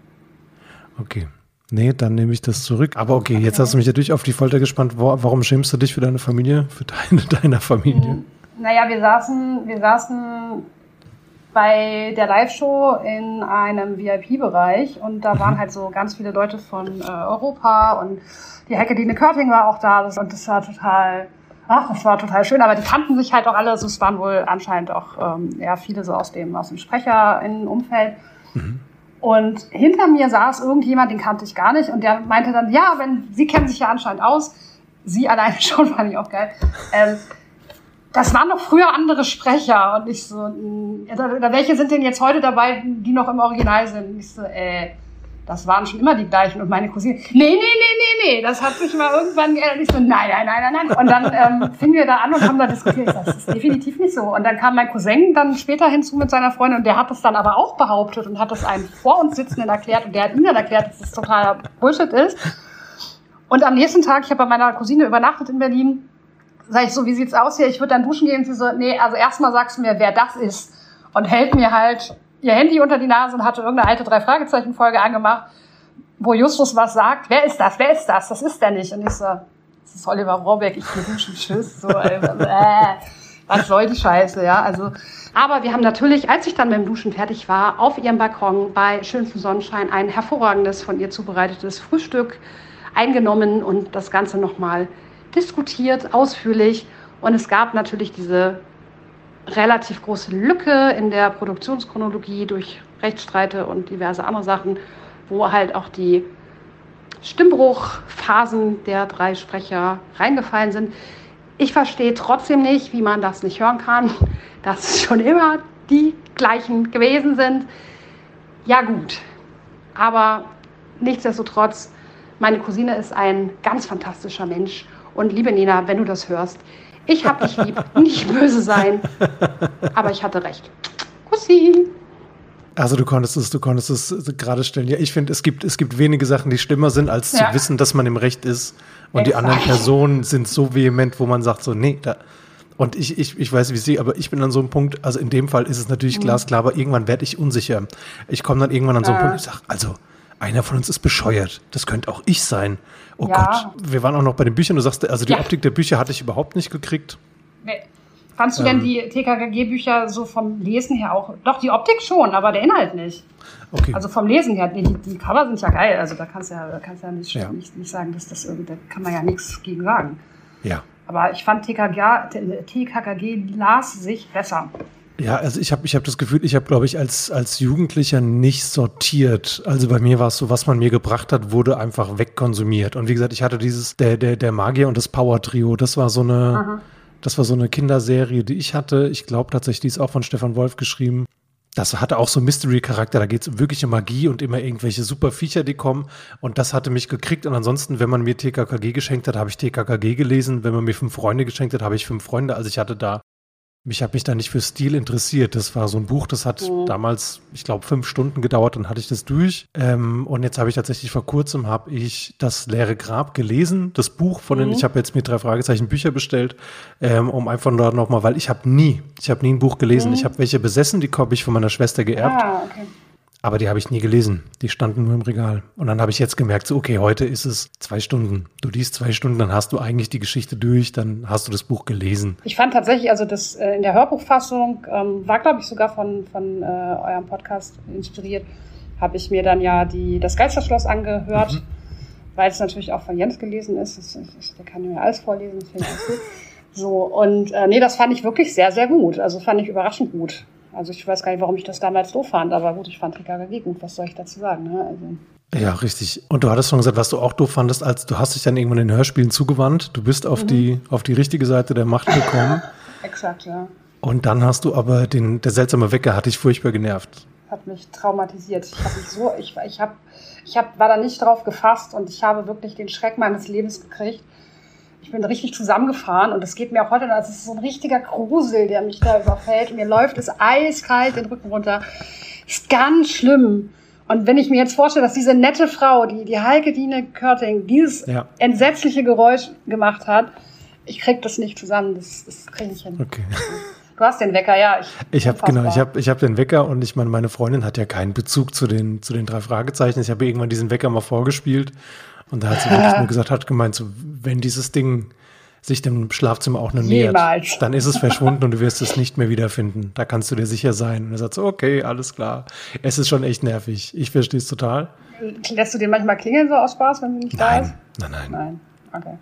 C: Okay. Nee, dann nehme ich das zurück. Aber okay, okay. jetzt hast du mich natürlich auf die Folter gespannt. Warum schämst du dich für deine Familie? Für deine, deiner Familie? Hm,
E: naja, wir saßen, wir saßen bei der Live-Show in einem VIP-Bereich und da waren mhm. halt so ganz viele Leute von äh, Europa und die Heckedine Körting war auch da und das war total, ach, das war total schön, aber die kannten sich halt auch alle, also es waren wohl anscheinend auch ähm, ja, viele so aus dem, aus dem Sprecherinnenumfeld. Mhm. Und hinter mir saß irgendjemand, den kannte ich gar nicht und der meinte dann, ja, wenn, Sie kennen sich ja anscheinend aus, Sie alleine schon, fand ich auch geil. Ähm, das waren noch früher andere Sprecher und ich so, oder welche sind denn jetzt heute dabei, die noch im Original sind? Und ich so, äh, das waren schon immer die gleichen. Und meine Cousine, nee, nee, nee, nee, nee, das hat sich mal irgendwann geändert. Und ich so, nein, nein, nein, nein, nein. Und dann ähm, fingen wir da an und haben da diskutiert. Ich so, das ist definitiv nicht so. Und dann kam mein Cousin dann später hinzu mit seiner Freundin und der hat das dann aber auch behauptet und hat das einem vor uns Sitzenden erklärt und der hat ihnen dann erklärt, dass das totaler Bullshit ist. Und am nächsten Tag, ich habe bei meiner Cousine übernachtet in Berlin, sag ich so, wie sieht's aus hier? Ich würde dann duschen gehen. Und sie so, nee, also erstmal sagst du mir, wer das ist. Und hält mir halt ihr Handy unter die Nase und hatte irgendeine alte Drei-Fragezeichen-Folge angemacht, wo Justus was sagt. Wer ist das? Wer ist das? Das ist der nicht. Und ich so, das ist Oliver Rohrbeck, ich gehe duschen, tschüss. So, äh, was soll die Scheiße, ja? Also, aber wir haben natürlich, als ich dann dem Duschen fertig war, auf ihrem Balkon bei schönstem Sonnenschein ein hervorragendes von ihr zubereitetes Frühstück eingenommen und das Ganze nochmal diskutiert, ausführlich. Und es gab natürlich diese relativ große Lücke in der Produktionschronologie durch Rechtsstreite und diverse andere Sachen, wo halt auch die Stimmbruchphasen der drei Sprecher reingefallen sind. Ich verstehe trotzdem nicht, wie man das nicht hören kann, dass es schon immer die gleichen gewesen sind. Ja gut, aber nichtsdestotrotz, meine Cousine ist ein ganz fantastischer Mensch und liebe Nina, wenn du das hörst, ich hab dich lieb, nicht böse sein, aber ich hatte recht. Kussi.
C: Also du konntest es, du konntest es gerade stellen. Ja, ich finde, es gibt, es gibt wenige Sachen, die schlimmer sind, als ja. zu wissen, dass man im Recht ist. Und Exakt. die anderen Personen sind so vehement, wo man sagt so, nee, da. Und ich, ich, ich weiß, wie sie, aber ich bin an so einem Punkt, also in dem Fall ist es natürlich mhm. glasklar, aber irgendwann werde ich unsicher. Ich komme dann irgendwann an so einen äh. Punkt, ich sage, also, einer von uns ist bescheuert. Das könnte auch ich sein. Oh ja. Gott, wir waren auch noch bei den Büchern. Du sagst, also die ja. Optik der Bücher hatte ich überhaupt nicht gekriegt.
E: Nee. Fandst du ähm, denn die TKKG-Bücher so vom Lesen her auch? Doch, die Optik schon, aber der Inhalt nicht. Okay. Also vom Lesen her, die, die Cover sind ja geil. Also da kannst du ja, da kannst ja, nicht, ja. Nicht, nicht sagen, dass das irgendwie, da kann man ja nichts gegen sagen.
C: Ja.
E: Aber ich fand TKKG, TKKG las sich besser.
C: Ja, also ich habe ich hab das Gefühl, ich habe, glaube ich, als, als Jugendlicher nicht sortiert. Also bei mir war es so, was man mir gebracht hat, wurde einfach wegkonsumiert. Und wie gesagt, ich hatte dieses, der, der, der Magier und das Power-Trio, das war so eine, Aha. das war so eine Kinderserie, die ich hatte. Ich glaube tatsächlich, die ist auch von Stefan Wolf geschrieben. Das hatte auch so Mystery-Charakter, da geht es um wirkliche Magie und immer irgendwelche super Viecher, die kommen. Und das hatte mich gekriegt. Und ansonsten, wenn man mir TKKG geschenkt hat, habe ich TKKG gelesen. Wenn man mir fünf Freunde geschenkt hat, habe ich fünf Freunde. Also ich hatte da mich habe mich da nicht für Stil interessiert. Das war so ein Buch, das hat mhm. damals, ich glaube, fünf Stunden gedauert, dann hatte ich das durch. Ähm, und jetzt habe ich tatsächlich vor kurzem habe ich das leere Grab gelesen, das Buch von den. Mhm. Ich habe jetzt mir drei Fragezeichen Bücher bestellt, ähm, um einfach nur nochmal, weil ich habe nie, ich habe nie ein Buch gelesen. Mhm. Ich habe welche besessen, die habe ich von meiner Schwester geerbt. Ah, okay. Aber die habe ich nie gelesen. Die standen nur im Regal. Und dann habe ich jetzt gemerkt, so, okay, heute ist es zwei Stunden. Du liest zwei Stunden, dann hast du eigentlich die Geschichte durch, dann hast du das Buch gelesen.
E: Ich fand tatsächlich, also das äh, in der Hörbuchfassung ähm, war, glaube ich, sogar von, von äh, eurem Podcast inspiriert, habe ich mir dann ja die, das Geisterschloss angehört, mhm. weil es natürlich auch von Jens gelesen ist. Das, das, der kann mir alles vorlesen, finde ich gut. So, und äh, nee, das fand ich wirklich sehr, sehr gut. Also fand ich überraschend gut. Also ich weiß gar nicht, warum ich das damals doof fand, aber gut, ich fand TKKG gut, was soll ich dazu sagen? Ne? Also.
C: Ja, richtig. Und du hattest schon gesagt, was du auch doof fandest, als du hast dich dann irgendwann den Hörspielen zugewandt. Du bist auf, mhm. die, auf die richtige Seite der Macht gekommen.
E: Exakt, ja.
C: Und dann hast du aber den, der seltsame Wecker hat dich furchtbar genervt.
E: Hat mich traumatisiert. Ich habe so, ich, ich hab, ich hab, war da nicht drauf gefasst und ich habe wirklich den Schreck meines Lebens gekriegt ich bin richtig zusammengefahren und es geht mir auch heute noch, es ist so ein richtiger Grusel, der mich da überfällt. Mir läuft es eiskalt den Rücken runter. Ist ganz schlimm. Und wenn ich mir jetzt vorstelle, dass diese nette Frau, die, die Heike Dine Körting, dieses ja. entsetzliche Geräusch gemacht hat, ich krieg das nicht zusammen. Das, das kriege ich hin.
C: Okay.
E: Du hast den Wecker, ja.
C: Ich, ich habe genau, ich habe ich hab den Wecker und ich meine, meine Freundin hat ja keinen Bezug zu den zu den drei Fragezeichen. Ich habe irgendwann diesen Wecker mal vorgespielt und da hat sie wirklich nur gesagt, hat gemeint, so, wenn dieses Ding sich dem Schlafzimmer auch nur nähert, dann ist es verschwunden und du wirst es nicht mehr wiederfinden. Da kannst du dir sicher sein. Und er sagt so, okay, alles klar. Es ist schon echt nervig. Ich verstehe es total.
E: Lässt du den manchmal klingeln so aus Spaß, wenn sie nicht
C: nein,
E: da ist?
C: Nein, nein. Nein, okay.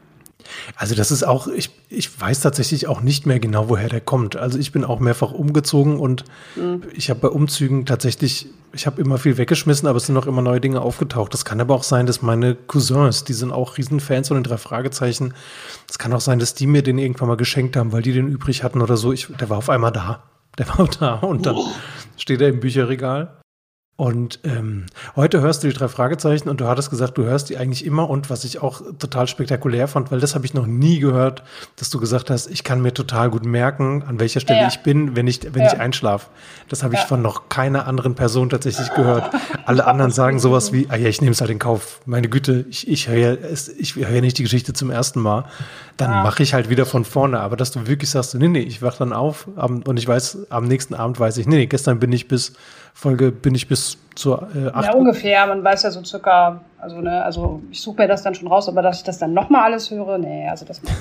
C: Also das ist auch, ich, ich weiß tatsächlich auch nicht mehr genau, woher der kommt. Also ich bin auch mehrfach umgezogen und mhm. ich habe bei Umzügen tatsächlich, ich habe immer viel weggeschmissen, aber es sind noch immer neue Dinge aufgetaucht. Das kann aber auch sein, dass meine Cousins, die sind auch Riesenfans von den drei Fragezeichen, es kann auch sein, dass die mir den irgendwann mal geschenkt haben, weil die den übrig hatten oder so. Ich, der war auf einmal da. Der war da und dann oh. steht er im Bücherregal. Und ähm, heute hörst du die drei Fragezeichen und du hattest gesagt, du hörst die eigentlich immer und was ich auch total spektakulär fand, weil das habe ich noch nie gehört, dass du gesagt hast, ich kann mir total gut merken, an welcher Stelle ja. ich bin, wenn ich, wenn ja. ich einschlafe. Das habe ich ja. von noch keiner anderen Person tatsächlich gehört. Alle anderen sagen sowas wie, ah ja, ich nehme es halt in Kauf. Meine Güte, ich, ich höre ja, ich höre ja nicht die Geschichte zum ersten Mal. Dann mache ich halt wieder von vorne. Aber dass du wirklich sagst, nee, nee, ich wach dann auf und ich weiß, am nächsten Abend weiß ich, nee, nee, gestern bin ich bis Folge bin ich bis zur
E: äh, 8. Ja, ungefähr. Man weiß ja so circa, also, ne, also ich suche mir das dann schon raus, aber dass ich das dann nochmal alles höre, nee, also das.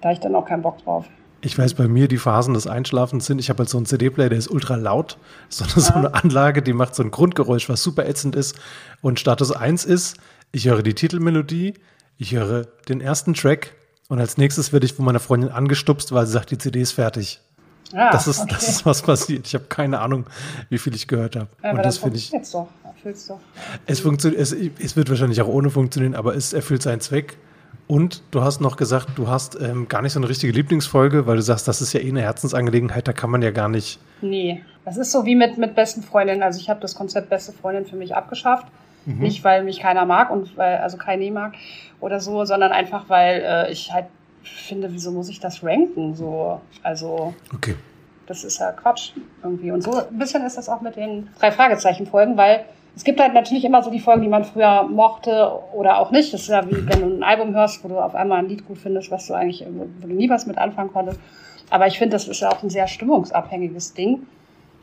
E: Da habe ich dann auch keinen Bock drauf.
C: Ich weiß, bei mir die Phasen des Einschlafens sind, ich habe halt so einen CD-Player, der ist ultra laut. So eine, ja. so eine Anlage, die macht so ein Grundgeräusch, was super ätzend ist. Und Status 1 ist, ich höre die Titelmelodie, ich höre den ersten Track und als nächstes werde ich von meiner Freundin angestupst, weil sie sagt, die CD ist fertig. Ah, das, ist, okay. das ist was passiert. Ich habe keine Ahnung, wie viel ich gehört habe.
E: Ja, und das finde ich. Jetzt doch. Erfüllt's doch.
C: Es, funktioniert, es, es wird wahrscheinlich auch ohne funktionieren, aber es erfüllt seinen Zweck. Und du hast noch gesagt, du hast ähm, gar nicht so eine richtige Lieblingsfolge, weil du sagst, das ist ja eh eine Herzensangelegenheit, da kann man ja gar nicht.
E: Nee, das ist so wie mit, mit besten Freundinnen. Also ich habe das Konzept beste Freundin für mich abgeschafft. Mhm. Nicht, weil mich keiner mag und weil, also keiner mag oder so, sondern einfach, weil äh, ich halt finde, wieso muss ich das ranken? So, also.
C: Okay.
E: Das ist ja Quatsch irgendwie. Und so ein bisschen ist das auch mit den drei Fragezeichen-Folgen, weil es gibt halt natürlich immer so die Folgen, die man früher mochte oder auch nicht. Das ist ja wie wenn du ein Album hörst, wo du auf einmal ein Lied gut findest, was du eigentlich, wo du nie was mit anfangen konntest. Aber ich finde, das ist ja auch ein sehr stimmungsabhängiges Ding.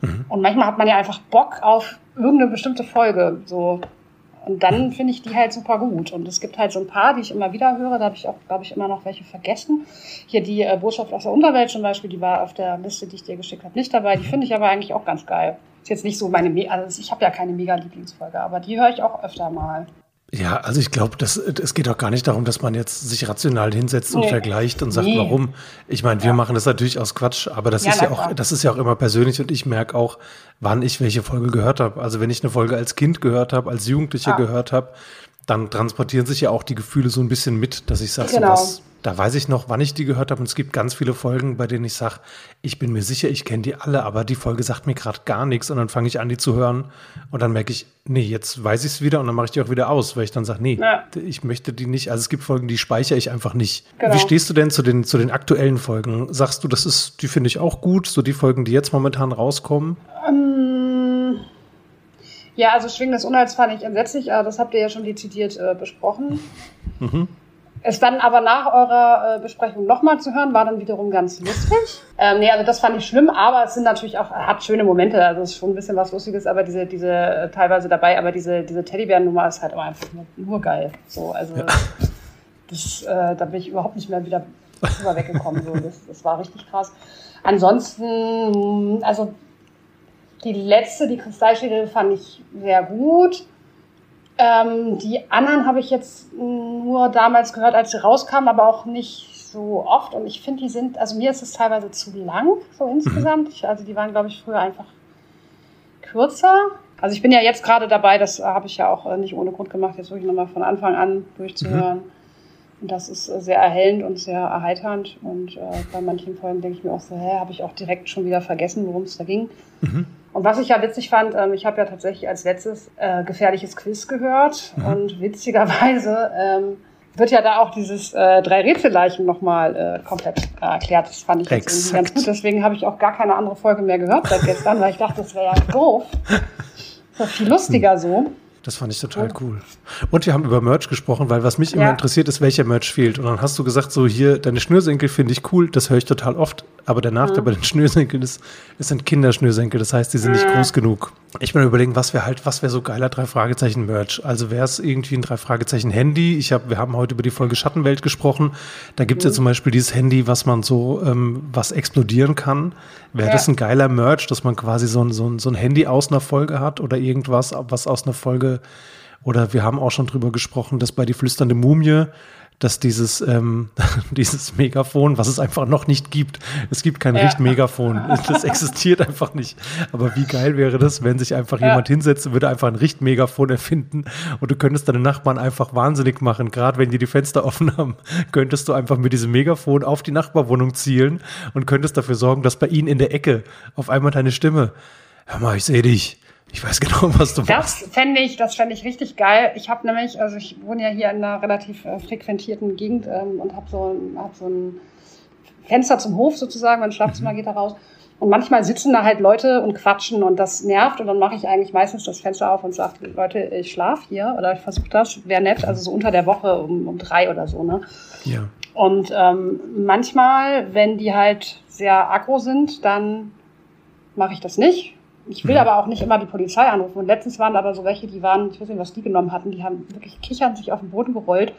E: Mhm. Und manchmal hat man ja einfach Bock auf irgendeine bestimmte Folge. So. Und dann finde ich die halt super gut. Und es gibt halt so ein paar, die ich immer wieder höre. Da habe ich auch, glaube ich, immer noch welche vergessen. Hier die äh, Botschaft aus der Unterwelt zum Beispiel, die war auf der Liste, die ich dir geschickt habe, nicht dabei. Die finde ich aber eigentlich auch ganz geil. Ist jetzt nicht so meine, also ich habe ja keine mega Lieblingsfolge, aber die höre ich auch öfter mal.
C: Ja, also ich glaube, es geht auch gar nicht darum, dass man jetzt sich rational hinsetzt und nee. vergleicht und sagt, nee. warum. Ich meine, wir ja. machen das natürlich aus Quatsch, aber das ja, ist ja auch, das ist ja auch immer persönlich und ich merke auch, wann ich welche Folge gehört habe. Also wenn ich eine Folge als Kind gehört habe, als Jugendlicher ja. gehört habe, dann transportieren sich ja auch die Gefühle so ein bisschen mit, dass ich sage, genau. so da weiß ich noch, wann ich die gehört habe. Und es gibt ganz viele Folgen, bei denen ich sage, ich bin mir sicher, ich kenne die alle, aber die Folge sagt mir gerade gar nichts. Und dann fange ich an, die zu hören. Und dann merke ich, nee, jetzt weiß ich es wieder und dann mache ich die auch wieder aus, weil ich dann sage, nee, ja. ich möchte die nicht. Also es gibt Folgen, die speichere ich einfach nicht. Genau. Wie stehst du denn zu den, zu den aktuellen Folgen? Sagst du, das ist, die finde ich auch gut, so die Folgen, die jetzt momentan rauskommen?
E: Ähm, ja, also Schwingen des Unheils fand ich entsetzlich, aber das habt ihr ja schon dezidiert äh, besprochen. Mhm. Es dann aber nach eurer äh, Besprechung nochmal zu hören, war dann wiederum ganz lustig. Ähm, nee, also das fand ich schlimm, aber es sind natürlich auch, hat schöne Momente, also es ist schon ein bisschen was Lustiges, aber diese, diese äh, teilweise dabei, aber diese, diese Teddybären-Nummer ist halt auch einfach nur, nur geil. So, also ja. das, äh, da bin ich überhaupt nicht mehr wieder drüber weggekommen. So. Das, das war richtig krass. Ansonsten, also die letzte, die Kristallschädel, fand ich sehr gut. Ähm, die anderen habe ich jetzt nur damals gehört, als sie rauskamen, aber auch nicht so oft. Und ich finde, die sind, also mir ist es teilweise zu lang, so insgesamt. Ich, also die waren, glaube ich, früher einfach kürzer. Also ich bin ja jetzt gerade dabei, das habe ich ja auch äh, nicht ohne Grund gemacht, jetzt wirklich nochmal von Anfang an durchzuhören. Mhm. Und das ist äh, sehr erhellend und sehr erheiternd. Und äh, bei manchen Folgen denke ich mir auch so, hä, habe ich auch direkt schon wieder vergessen, worum es da ging. Mhm. Und was ich ja witzig fand, ähm, ich habe ja tatsächlich als letztes äh, gefährliches Quiz gehört. Mhm. Und witzigerweise ähm, wird ja da auch dieses äh, drei Rätselleichen nochmal äh, komplett äh, erklärt. Das fand ich jetzt irgendwie ganz gut. Deswegen habe ich auch gar keine andere Folge mehr gehört seit gestern, weil ich dachte, das wäre ja doof. Das viel lustiger so.
C: Das fand ich total cool. Und wir haben über Merch gesprochen, weil was mich ja. immer interessiert ist, welcher Merch fehlt. Und dann hast du gesagt, so hier, deine Schnürsenkel finde ich cool, das höre ich total oft. Aber der Nachteil mhm. bei den Schnürsenkeln ist, es sind Kinderschnürsenkel, das heißt, die sind nicht groß genug. Ich bin überlegen, was wäre halt, was wäre so geiler drei Fragezeichen Merch. Also wäre es irgendwie ein drei Fragezeichen Handy. Ich habe, wir haben heute über die Folge Schattenwelt gesprochen. Da gibt es mhm. ja zum Beispiel dieses Handy, was man so, ähm, was explodieren kann. Wäre ja. das ein geiler Merch, dass man quasi so ein, so, ein, so ein Handy aus einer Folge hat oder irgendwas, was aus einer Folge oder wir haben auch schon drüber gesprochen, dass bei die flüsternde Mumie, dass dieses, ähm, dieses Megafon, was es einfach noch nicht gibt, es gibt kein ja. Richtmegafon, das existiert einfach nicht. Aber wie geil wäre das, wenn sich einfach ja. jemand hinsetzt und würde einfach ein Richtmegafon erfinden und du könntest deine Nachbarn einfach wahnsinnig machen, gerade wenn die die Fenster offen haben, könntest du einfach mit diesem Megafon auf die Nachbarwohnung zielen und könntest dafür sorgen, dass bei ihnen in der Ecke auf einmal deine Stimme, hör mal, ich sehe dich, ich weiß genau, was du
E: das machst. Fände ich, das fände ich richtig geil. Ich habe nämlich, also ich wohne ja hier in einer relativ äh, frequentierten Gegend ähm, und habe so, hab so ein Fenster zum Hof sozusagen, mein Schlafzimmer mhm. geht da raus. Und manchmal sitzen da halt Leute und quatschen und das nervt und dann mache ich eigentlich meistens das Fenster auf und sage, Leute, ich schlaf hier oder ich versuche das, wäre nett, also so unter der Woche um, um drei oder so, ne? Ja. Und ähm, manchmal, wenn die halt sehr aggro sind, dann mache ich das nicht ich will mhm. aber auch nicht immer die Polizei anrufen. Und letztens waren aber so welche, die waren, ich weiß nicht, was die genommen hatten, die haben wirklich kichern sich auf den Boden gerollt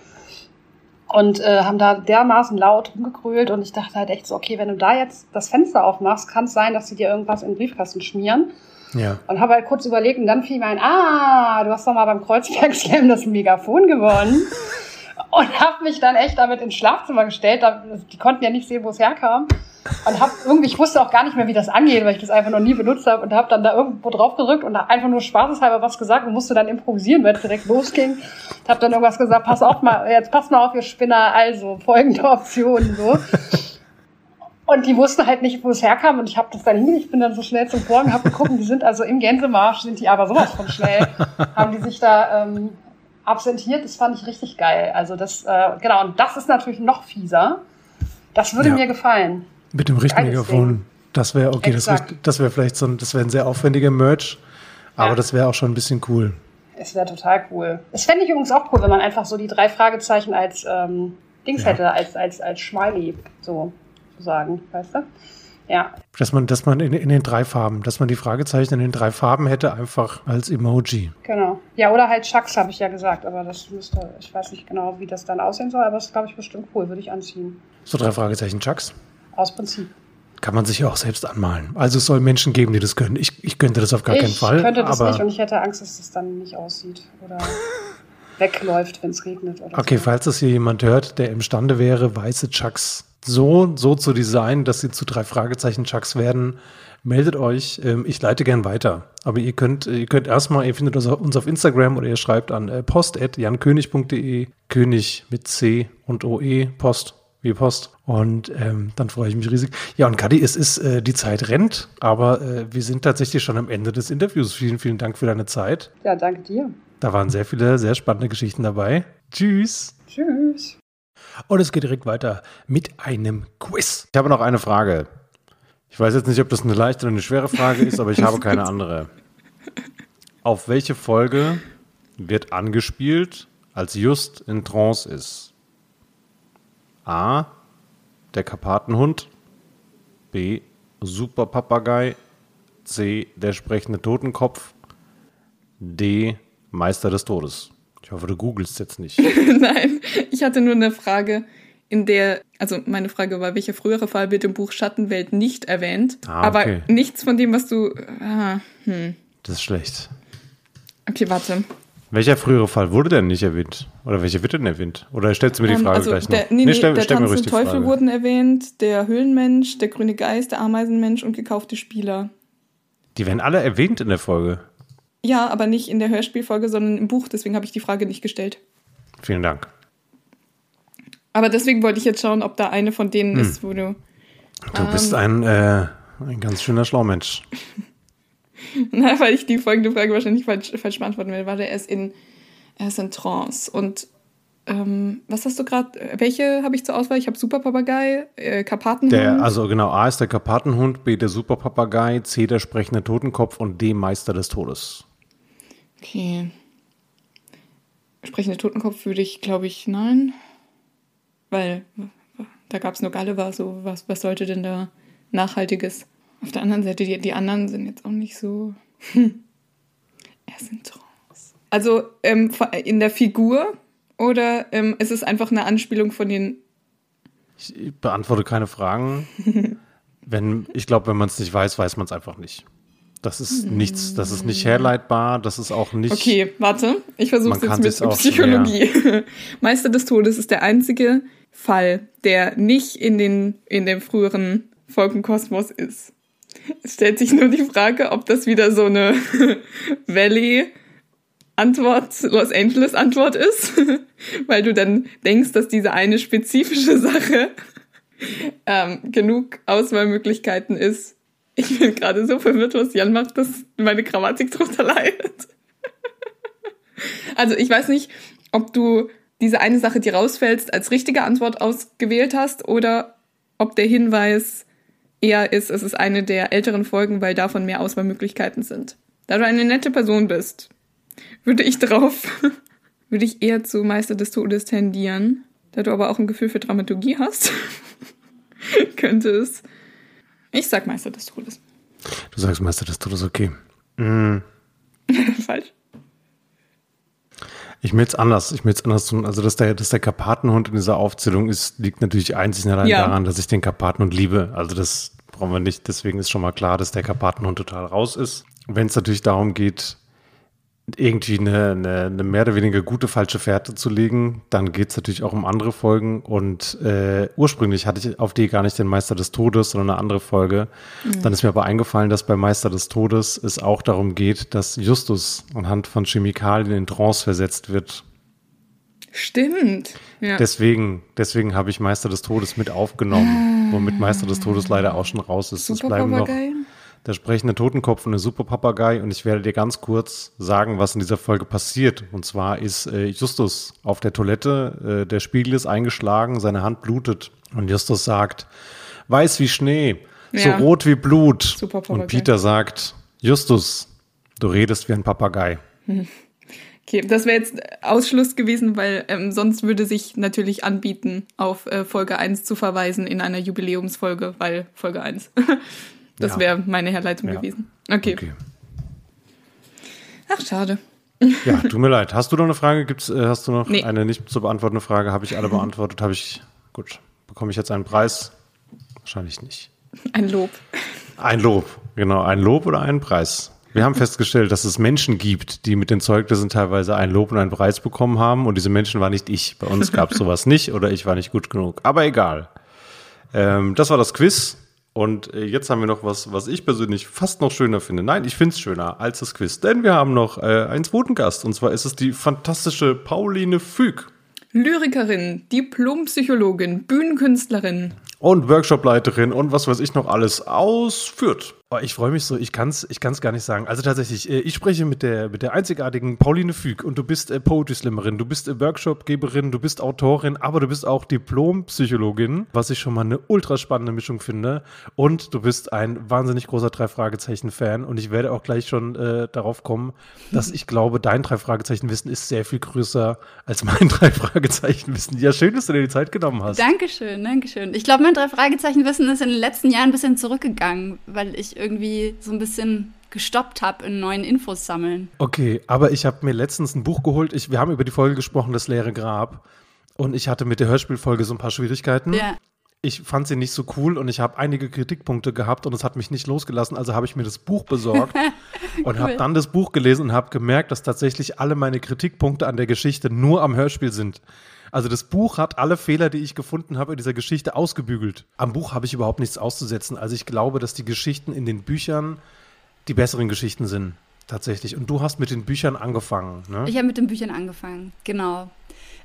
E: und äh, haben da dermaßen laut rumgegrölt. Und ich dachte halt echt so, okay, wenn du da jetzt das Fenster aufmachst, kann es sein, dass sie dir irgendwas in den Briefkasten schmieren. Ja. Und habe halt kurz überlegt und dann fiel mir ein, ah, du hast doch mal beim Kreuzberg Slam das Megafon gewonnen. und habe mich dann echt damit ins Schlafzimmer gestellt. Die konnten ja nicht sehen, wo es herkam. Und habe irgendwie, ich wusste auch gar nicht mehr, wie das angeht, weil ich das einfach noch nie benutzt habe und habe dann da irgendwo drauf gedrückt und einfach nur spaßeshalber was gesagt und musste dann improvisieren, weil es direkt losging. Ich habe dann irgendwas gesagt, pass auf mal, jetzt pass mal auf, ihr Spinner, also folgende Optionen so. Und die wussten halt nicht, wo es herkam und ich habe das dann hin, ich bin dann so schnell zum Vorhang, habe geguckt, die sind also im Gänsemarsch, sind die aber sowas von schnell, haben die sich da ähm, absentiert, das fand ich richtig geil. Also das, äh, genau, und das ist natürlich noch fieser. Das würde ja. mir gefallen.
C: Mit dem Richtmikrofon. Das wäre okay, Exakt. das, das wäre vielleicht so ein, das wäre ein sehr aufwendiger Merch, aber ja. das wäre auch schon ein bisschen cool.
E: Es wäre total cool. Es fände ich übrigens auch cool, wenn man einfach so die drei Fragezeichen als ähm, Dings ja. hätte, als, als, als Schmiley, so zu sagen, weißt du? Ja.
C: Dass man, dass man in, in den drei Farben, dass man die Fragezeichen in den drei Farben hätte, einfach als Emoji.
E: Genau. Ja, oder halt Chucks, habe ich ja gesagt, aber das müsste, ich weiß nicht genau, wie das dann aussehen soll, aber das ist, glaube ich, bestimmt cool, würde ich anziehen.
C: So drei Fragezeichen Chucks?
E: Aus Prinzip.
C: Kann man sich ja auch selbst anmalen. Also es soll Menschen geben, die das können. Ich, ich könnte das auf gar
E: ich
C: keinen Fall.
E: Ich könnte das nicht und ich hätte Angst, dass das dann nicht aussieht oder wegläuft, wenn es regnet. Oder
C: okay,
E: so.
C: falls das hier jemand hört, der imstande wäre, weiße Chucks so, so zu designen, dass sie zu drei Fragezeichen Chucks werden, meldet euch. Ähm, ich leite gern weiter. Aber ihr könnt, ihr könnt erstmal, ihr findet uns auf Instagram oder ihr schreibt an äh, post.jankönig.de, König mit C und OE, Post wie Post. Und ähm, dann freue ich mich riesig. Ja, und Kadi, es ist, äh, die Zeit rennt, aber äh, wir sind tatsächlich schon am Ende des Interviews. Vielen, vielen Dank für deine Zeit.
E: Ja, danke dir.
C: Da waren sehr viele, sehr spannende Geschichten dabei. Tschüss.
E: Tschüss.
C: Und es geht direkt weiter mit einem Quiz. Ich habe noch eine Frage. Ich weiß jetzt nicht, ob das eine leichte oder eine schwere Frage ist, aber ich habe keine andere. Auf welche Folge wird angespielt, als Just in Trance ist? A. Der Karpatenhund. B. Superpapagei. C. Der sprechende Totenkopf. D. Meister des Todes. Ich hoffe, du googelst jetzt nicht.
B: Nein, ich hatte nur eine Frage, in der, also meine Frage war, welcher frühere Fall wird im Buch Schattenwelt nicht erwähnt? Ah, okay. Aber nichts von dem, was du. Ah, hm.
C: Das ist schlecht.
B: Okay, warte.
C: Welcher frühere Fall wurde denn nicht erwähnt? Oder welcher wird denn erwähnt? Oder stellst du mir die ähm, Frage also gleich noch?
B: Der, nee, nee, stell, der stell Tanz mir Teufel Frage. wurden erwähnt, der Höhlenmensch, der grüne Geist, der Ameisenmensch und gekaufte Spieler.
C: Die werden alle erwähnt in der Folge.
B: Ja, aber nicht in der Hörspielfolge, sondern im Buch. Deswegen habe ich die Frage nicht gestellt.
C: Vielen Dank.
B: Aber deswegen wollte ich jetzt schauen, ob da eine von denen hm. ist, wo du.
C: Du ähm, bist ein, äh, ein ganz schöner Schlaumensch.
B: Na, weil ich die folgende Frage wahrscheinlich falsch, falsch beantworten will. Warte, er ist in, er ist in Trance. Und ähm, was hast du gerade? Welche habe ich zur Auswahl? Ich habe Superpapagei, äh, Karpatenhund.
C: Der, also genau, A ist der Karpatenhund, B der Superpapagei, C der sprechende Totenkopf und D Meister des Todes.
B: Okay. Sprechende Totenkopf würde ich, glaube ich, nein. Weil da gab es nur Gulliver, so was, was sollte denn da Nachhaltiges? Auf der anderen Seite, die, die anderen sind jetzt auch nicht so. Hm. Er ist in Trance. Also ähm, in der Figur oder ähm, ist es einfach eine Anspielung von den.
C: Ich beantworte keine Fragen. wenn, ich glaube, wenn man es nicht weiß, weiß man es einfach nicht. Das ist nichts, das ist nicht herleitbar, das ist auch nicht.
B: Okay, warte, ich versuche es jetzt mit Psychologie. Meister des Todes ist der einzige Fall, der nicht in, den, in dem früheren Folgenkosmos ist. Es stellt sich nur die Frage, ob das wieder so eine Valley Antwort, Los Angeles Antwort ist, weil du dann denkst, dass diese eine spezifische Sache ähm, genug Auswahlmöglichkeiten ist. Ich bin gerade so verwirrt, was Jan macht, dass meine Grammatik drunter leidet. also ich weiß nicht, ob du diese eine Sache, die rausfällst, als richtige Antwort ausgewählt hast oder ob der Hinweis eher ist, es ist eine der älteren Folgen, weil davon mehr Auswahlmöglichkeiten sind. Da du eine nette Person bist, würde ich drauf, würde ich eher zu Meister des Todes tendieren. Da du aber auch ein Gefühl für Dramaturgie hast, könnte es. Ich sag Meister des Todes.
C: Du sagst Meister des Todes, okay. Mm.
B: Falsch.
C: Ich will jetzt anders, ich will jetzt anders tun. Also, dass der, dass der Karpatenhund in dieser Aufzählung ist, liegt natürlich einzig und allein ja. daran, dass ich den Karpatenhund liebe. Also, das brauchen wir nicht. Deswegen ist schon mal klar, dass der Karpatenhund total raus ist. Wenn es natürlich darum geht, irgendwie eine, eine, eine mehr oder weniger gute falsche Fährte zu legen, dann geht es natürlich auch um andere Folgen. Und äh, ursprünglich hatte ich auf die gar nicht den Meister des Todes, sondern eine andere Folge. Mhm. Dann ist mir aber eingefallen, dass bei Meister des Todes es auch darum geht, dass Justus anhand von Chemikalien in Trance versetzt wird.
B: Stimmt.
C: Ja. Deswegen, deswegen habe ich Meister des Todes mit aufgenommen, womit Meister des Todes leider auch schon raus ist. Super es bleiben noch der sprechende Totenkopf und der Superpapagei und ich werde dir ganz kurz sagen, was in dieser Folge passiert. Und zwar ist äh, Justus auf der Toilette, äh, der Spiegel ist eingeschlagen, seine Hand blutet und Justus sagt, weiß wie Schnee, ja. so rot wie Blut. Und Peter sagt, Justus, du redest wie ein Papagei.
B: Okay, das wäre jetzt Ausschluss gewesen, weil ähm, sonst würde sich natürlich anbieten, auf äh, Folge 1 zu verweisen in einer Jubiläumsfolge, weil Folge 1. das ja. wäre meine Herleitung ja. gewesen. Okay. okay. Ach, schade.
C: Ja, tut mir leid. Hast du noch eine Frage? Gibt's, äh, hast du noch nee. eine nicht zu beantwortende Frage? Habe ich alle beantwortet? Habe ich. Gut. Bekomme ich jetzt einen Preis? Wahrscheinlich nicht.
B: Ein Lob.
C: Ein Lob, genau. Ein Lob oder einen Preis. Wir haben festgestellt, dass es Menschen gibt, die mit den Zeugnissen teilweise ein Lob und einen Preis bekommen haben. Und diese Menschen war nicht ich. Bei uns gab es sowas nicht oder ich war nicht gut genug. Aber egal. Ähm, das war das Quiz. Und äh, jetzt haben wir noch was, was ich persönlich fast noch schöner finde. Nein, ich finde es schöner als das Quiz. Denn wir haben noch äh, einen zweiten Gast. Und zwar ist es die fantastische Pauline Füg.
B: Lyrikerin, Diplompsychologin, Bühnenkünstlerin.
C: Und Workshopleiterin und was weiß ich noch alles ausführt. Oh, ich freue mich so, ich kann es ich kann's gar nicht sagen. Also tatsächlich, äh, ich spreche mit der, mit der einzigartigen Pauline Füg und du bist äh, Poetry Slammerin, du bist äh, Workshopgeberin, du bist Autorin, aber du bist auch Diplompsychologin, was ich schon mal eine ultra spannende Mischung finde. Und du bist ein wahnsinnig großer Drei-Fragezeichen-Fan und ich werde auch gleich schon äh, darauf kommen, dass ich glaube, dein Drei-Fragezeichen-Wissen ist sehr viel größer als mein Drei-Fragezeichen-Wissen. Ja, schön, dass du dir die Zeit genommen hast.
F: Dankeschön, Dankeschön. Ich glaube, mein Drei-Fragezeichen-Wissen ist in den letzten Jahren ein bisschen zurückgegangen, weil ich irgendwie so ein bisschen gestoppt habe in neuen Infos sammeln.
C: Okay, aber ich habe mir letztens ein Buch geholt. Ich, wir haben über die Folge gesprochen, das leere Grab. Und ich hatte mit der Hörspielfolge so ein paar Schwierigkeiten. Ja. Ich fand sie nicht so cool und ich habe einige Kritikpunkte gehabt und es hat mich nicht losgelassen. Also habe ich mir das Buch besorgt und cool. habe dann das Buch gelesen und habe gemerkt, dass tatsächlich alle meine Kritikpunkte an der Geschichte nur am Hörspiel sind. Also das Buch hat alle Fehler, die ich gefunden habe in dieser Geschichte, ausgebügelt. Am Buch habe ich überhaupt nichts auszusetzen. Also ich glaube, dass die Geschichten in den Büchern die besseren Geschichten sind. Tatsächlich. Und du hast mit den Büchern angefangen, ne?
F: Ich habe mit den Büchern angefangen, genau.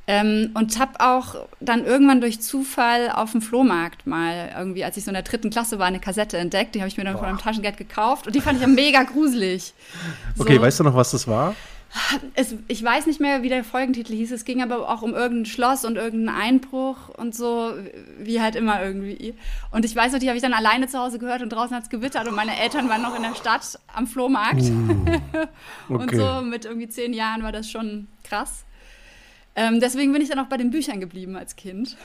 F: Ähm, und habe auch dann irgendwann durch Zufall auf dem Flohmarkt mal irgendwie, als ich so in der dritten Klasse war, eine Kassette entdeckt. Die habe ich mir dann Boah. von einem Taschengeld gekauft und die fand ich ja mega gruselig.
C: So. Okay, weißt du noch, was das war?
F: Es, ich weiß nicht mehr, wie der Folgentitel hieß. Es ging aber auch um irgendein Schloss und irgendeinen Einbruch und so, wie halt immer irgendwie. Und ich weiß noch, die habe ich dann alleine zu Hause gehört und draußen hat es gewittert und meine Eltern waren noch in der Stadt am Flohmarkt. Uh, okay. und so mit irgendwie zehn Jahren war das schon krass. Ähm, deswegen bin ich dann auch bei den Büchern geblieben als Kind.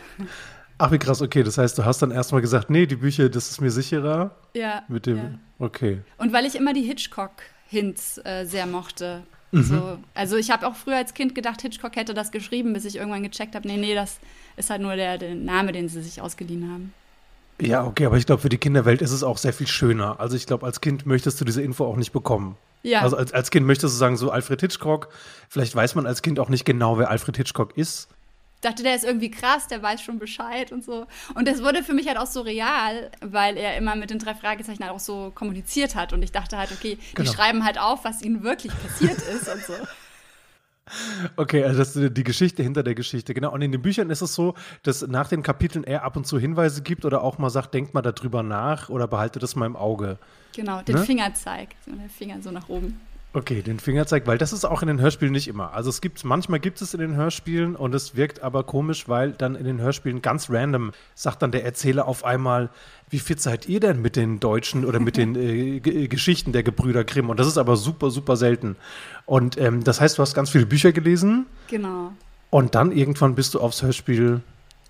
C: Ach, wie krass, okay. Das heißt, du hast dann erstmal gesagt, nee, die Bücher, das ist mir sicherer.
F: Ja.
C: Mit dem,
F: ja.
C: okay.
F: Und weil ich immer die Hitchcock-Hints äh, sehr mochte. Mhm. So, also ich habe auch früher als Kind gedacht, Hitchcock hätte das geschrieben, bis ich irgendwann gecheckt habe, nee, nee, das ist halt nur der, der Name, den sie sich ausgeliehen haben.
C: Ja, okay, aber ich glaube, für die Kinderwelt ist es auch sehr viel schöner. Also ich glaube, als Kind möchtest du diese Info auch nicht bekommen. Ja. Also als, als Kind möchtest du sagen, so Alfred Hitchcock, vielleicht weiß man als Kind auch nicht genau, wer Alfred Hitchcock ist
F: dachte, der ist irgendwie krass, der weiß schon Bescheid und so. Und das wurde für mich halt auch so real, weil er immer mit den drei Fragezeichen halt auch so kommuniziert hat. Und ich dachte halt, okay, genau. die schreiben halt auf, was ihnen wirklich passiert ist und so.
C: Okay, also das ist die Geschichte hinter der Geschichte, genau. Und in den Büchern ist es so, dass nach den Kapiteln er ab und zu Hinweise gibt oder auch mal sagt, denkt mal darüber nach oder behalte das mal im Auge.
F: Genau, den ne? Finger zeigt, so der Finger so nach oben.
C: Okay, den Fingerzeig, weil das ist auch in den Hörspielen nicht immer. Also es gibt, manchmal gibt es in den Hörspielen und es wirkt aber komisch, weil dann in den Hörspielen ganz random sagt dann der Erzähler auf einmal, wie fit seid ihr denn mit den Deutschen oder mit den äh, äh, Geschichten der Gebrüder Grimm? Und das ist aber super, super selten. Und ähm, das heißt, du hast ganz viele Bücher gelesen.
F: Genau.
C: Und dann irgendwann bist du aufs Hörspiel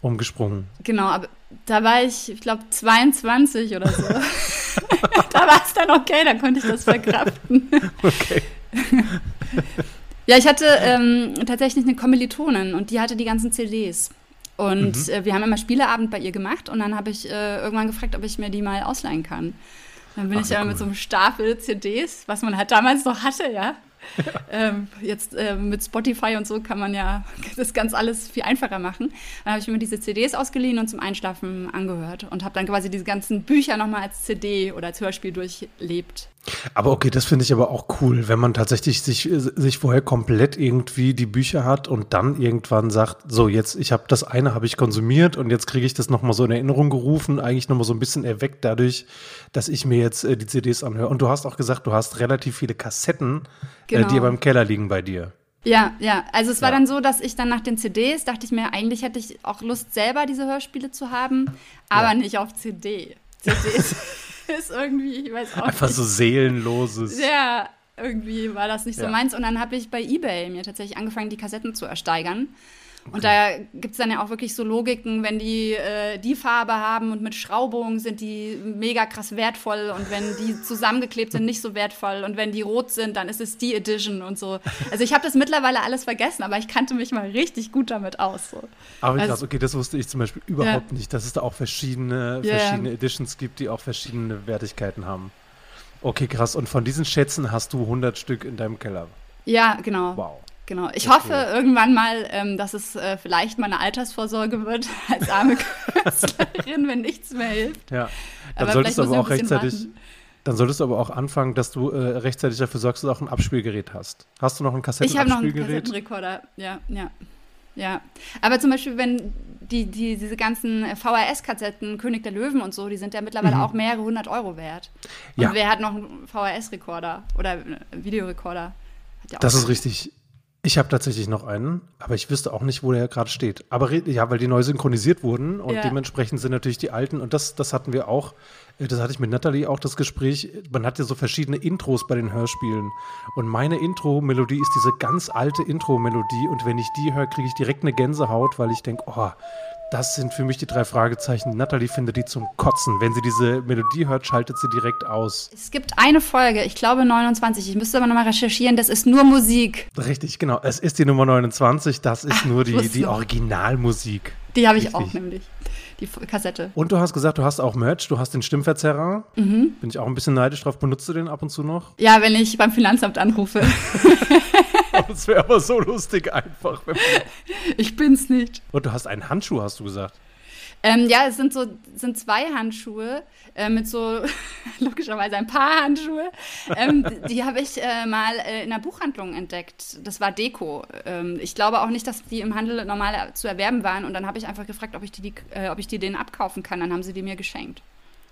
C: umgesprungen.
F: Genau, aber da war ich, ich glaube, 22 oder so. da war es dann okay, dann konnte ich das verkraften. okay. ja, ich hatte ähm, tatsächlich eine Kommilitonin und die hatte die ganzen CDs. Und mhm. äh, wir haben immer Spieleabend bei ihr gemacht und dann habe ich äh, irgendwann gefragt, ob ich mir die mal ausleihen kann. Dann bin Ach, ich ja cool. mit so einem Stapel CDs, was man halt damals noch hatte, ja, ähm, jetzt äh, mit Spotify und so kann man ja das ganz alles viel einfacher machen. Dann habe ich mir diese CDs ausgeliehen und zum Einschlafen angehört und habe dann quasi diese ganzen Bücher nochmal als CD oder als Hörspiel durchlebt.
C: Aber okay, das finde ich aber auch cool, wenn man tatsächlich sich, sich vorher komplett irgendwie die Bücher hat und dann irgendwann sagt, so jetzt, ich habe das eine habe ich konsumiert und jetzt kriege ich das nochmal so in Erinnerung gerufen, eigentlich nochmal so ein bisschen erweckt dadurch, dass ich mir jetzt äh, die CDs anhöre. Und du hast auch gesagt, du hast relativ viele Kassetten, genau. äh, die aber im Keller liegen bei dir.
F: Ja, ja. Also es war ja. dann so, dass ich dann nach den CDs dachte ich mir, eigentlich hätte ich auch Lust, selber diese Hörspiele zu haben, aber ja. nicht auf CD. CDs ist irgendwie, ich weiß auch
C: Einfach nicht. so seelenloses.
F: Ja, irgendwie war das nicht so ja. meins. Und dann habe ich bei Ebay mir tatsächlich angefangen, die Kassetten zu ersteigern. Und da gibt es dann ja auch wirklich so Logiken, wenn die äh, die Farbe haben und mit Schraubung sind die mega krass wertvoll und wenn die zusammengeklebt sind, nicht so wertvoll und wenn die rot sind, dann ist es die Edition und so. Also ich habe das mittlerweile alles vergessen, aber ich kannte mich mal richtig gut damit aus. So.
C: Aber also, krass, okay, das wusste ich zum Beispiel überhaupt ja. nicht, dass es da auch verschiedene, yeah. verschiedene Editions gibt, die auch verschiedene Wertigkeiten haben. Okay, krass. Und von diesen Schätzen hast du 100 Stück in deinem Keller?
F: Ja, genau. Wow. Genau. Ich hoffe cool. irgendwann mal, ähm, dass es äh, vielleicht meine Altersvorsorge wird als arme Künstlerin, wenn nichts mehr hilft.
C: Ja, dann aber solltest du aber auch rechtzeitig. Warten. Dann solltest du aber auch anfangen, dass du äh, rechtzeitig dafür sorgst, dass du auch ein Abspielgerät hast. Hast du noch ein Kassettenabspielgerät? Ich habe noch einen
F: Kassettenrekorder, ja, ja. Ja, aber zum Beispiel, wenn die, die, diese ganzen VHS-Kassetten, König der Löwen und so, die sind ja mittlerweile mhm. auch mehrere hundert Euro wert. Und ja. wer hat noch einen VHS-Rekorder oder einen Videorekorder?
C: Ja das ist richtig. Ich habe tatsächlich noch einen, aber ich wüsste auch nicht, wo der gerade steht. Aber ja, weil die neu synchronisiert wurden und ja. dementsprechend sind natürlich die alten, und das, das hatten wir auch, äh, das hatte ich mit Natalie auch das Gespräch, man hat ja so verschiedene Intros bei den Hörspielen. Und meine Intro-Melodie ist diese ganz alte Intro-Melodie und wenn ich die höre, kriege ich direkt eine Gänsehaut, weil ich denke, oh, das sind für mich die drei Fragezeichen. Natalie findet die zum Kotzen. Wenn sie diese Melodie hört, schaltet sie direkt aus.
F: Es gibt eine Folge, ich glaube 29. Ich müsste aber nochmal recherchieren. Das ist nur Musik.
C: Richtig, genau. Es ist die Nummer 29. Das ist Ach, nur die, die Originalmusik.
F: Die habe ich Richtig. auch nämlich. Die Kassette.
C: Und du hast gesagt, du hast auch Merch, du hast den Stimmverzerrer. Mhm. Bin ich auch ein bisschen neidisch drauf. Benutzt du den ab und zu noch?
F: Ja, wenn ich beim Finanzamt anrufe.
C: Das wäre aber so lustig einfach.
F: ich bin's nicht.
C: Und du hast einen Handschuh, hast du gesagt.
F: Ähm, ja, es sind so sind zwei Handschuhe äh, mit so logischerweise ein paar Handschuhe. Ähm, die, die habe ich äh, mal äh, in einer Buchhandlung entdeckt. Das war Deko. Ähm, ich glaube auch nicht, dass die im Handel normal zu erwerben waren. Und dann habe ich einfach gefragt, ob ich die, die äh, ob ich die denen abkaufen kann. Dann haben sie die mir geschenkt.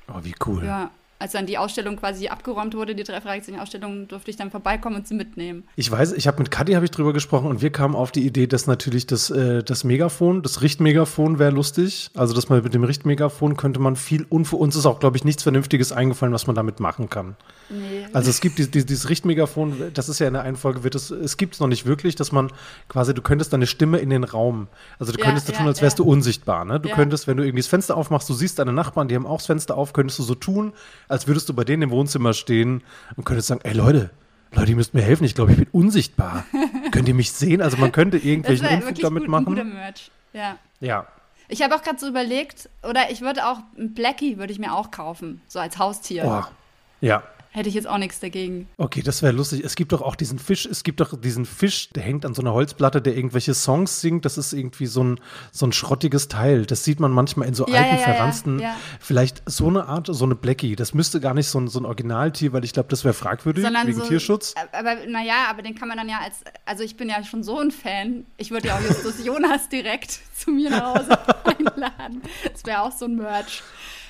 C: Oh, wie cool.
F: Ja als dann die Ausstellung quasi abgeräumt wurde, die drei Fragezeichen-Ausstellung, durfte ich dann vorbeikommen und sie mitnehmen.
C: Ich weiß, ich habe mit Kadi habe ich drüber gesprochen und wir kamen auf die Idee, dass natürlich das, äh, das Megafon, das Richtmegafon wäre lustig. Also, dass man mit dem Richtmegafon könnte man viel, und für uns ist auch, glaube ich, nichts Vernünftiges eingefallen, was man damit machen kann. Nee. Also, es gibt die, die, dieses Richtmegafon, das ist ja in der einen Folge, wird es, es gibt es noch nicht wirklich, dass man quasi, du könntest deine Stimme in den Raum, also du könntest ja, tun, als wärst ja. du unsichtbar. Ne? Du ja. könntest, wenn du irgendwie das Fenster aufmachst, du siehst deine Nachbarn, die haben auch das Fenster auf, könntest du so tun, als würdest du bei denen im Wohnzimmer stehen und könntest sagen, ey Leute, Leute, ihr müsst mir helfen, ich glaube, ich bin unsichtbar. Könnt ihr mich sehen? Also man könnte irgendwelchen Unfug damit gut, machen. Ein guter Merch.
F: Ja.
C: Ja.
F: Ich habe auch gerade so überlegt, oder ich würde auch, ein Blackie würde ich mir auch kaufen, so als Haustier.
C: Oh. Ja,
F: hätte ich jetzt auch nichts dagegen.
C: Okay, das wäre lustig. Es gibt doch auch diesen Fisch, es gibt doch diesen Fisch, der hängt an so einer Holzplatte, der irgendwelche Songs singt. Das ist irgendwie so ein, so ein schrottiges Teil. Das sieht man manchmal in so ja, alten, ja, verransten. Ja, Vielleicht so eine Art, so eine Blackie. Das müsste gar nicht so ein, so ein Originaltier, weil ich glaube, das wäre fragwürdig Sondern wegen so, Tierschutz.
F: Aber naja, aber den kann man dann ja als, also ich bin ja schon so ein Fan. Ich würde ja auch Justus Jonas direkt zu mir nach Hause einladen. Das wäre auch so ein Merch.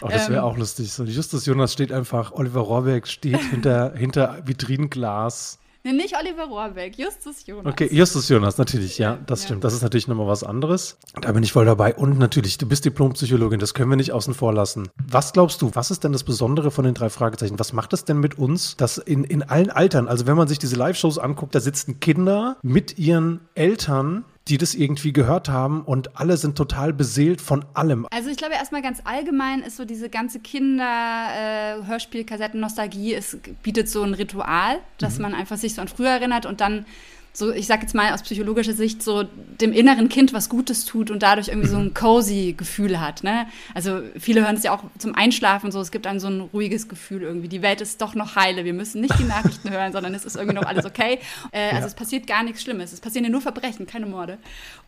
C: Oh, das wäre ähm, auch lustig. So, Justus Jonas steht einfach, Oliver Rohrbeck steht hinter, hinter Vitrinenglas.
F: Nee, nicht Oliver Rohrbeck, Justus Jonas.
C: Okay, Justus Jonas, natürlich, ja, das ja. stimmt. Das ist natürlich nochmal was anderes. Da bin ich voll dabei. Und natürlich, du bist Diplompsychologin, das können wir nicht außen vor lassen. Was glaubst du, was ist denn das Besondere von den drei Fragezeichen? Was macht es denn mit uns, dass in, in allen Altern, also wenn man sich diese Live-Shows anguckt, da sitzen Kinder mit ihren Eltern die das irgendwie gehört haben und alle sind total beseelt von allem.
F: Also ich glaube erstmal ganz allgemein ist so diese ganze Kinder-Hörspiel-Kassetten-Nostalgie, äh, es bietet so ein Ritual, dass mhm. man einfach sich so an früher erinnert und dann so, ich sag jetzt mal aus psychologischer Sicht, so dem inneren Kind was Gutes tut und dadurch irgendwie so ein mhm. cozy Gefühl hat. Ne? Also viele hören es ja auch zum Einschlafen so, es gibt einem so ein ruhiges Gefühl irgendwie. Die Welt ist doch noch heile, wir müssen nicht die Nachrichten hören, sondern es ist irgendwie noch alles okay. Äh, also ja. es passiert gar nichts Schlimmes, es passieren ja nur Verbrechen, keine Morde.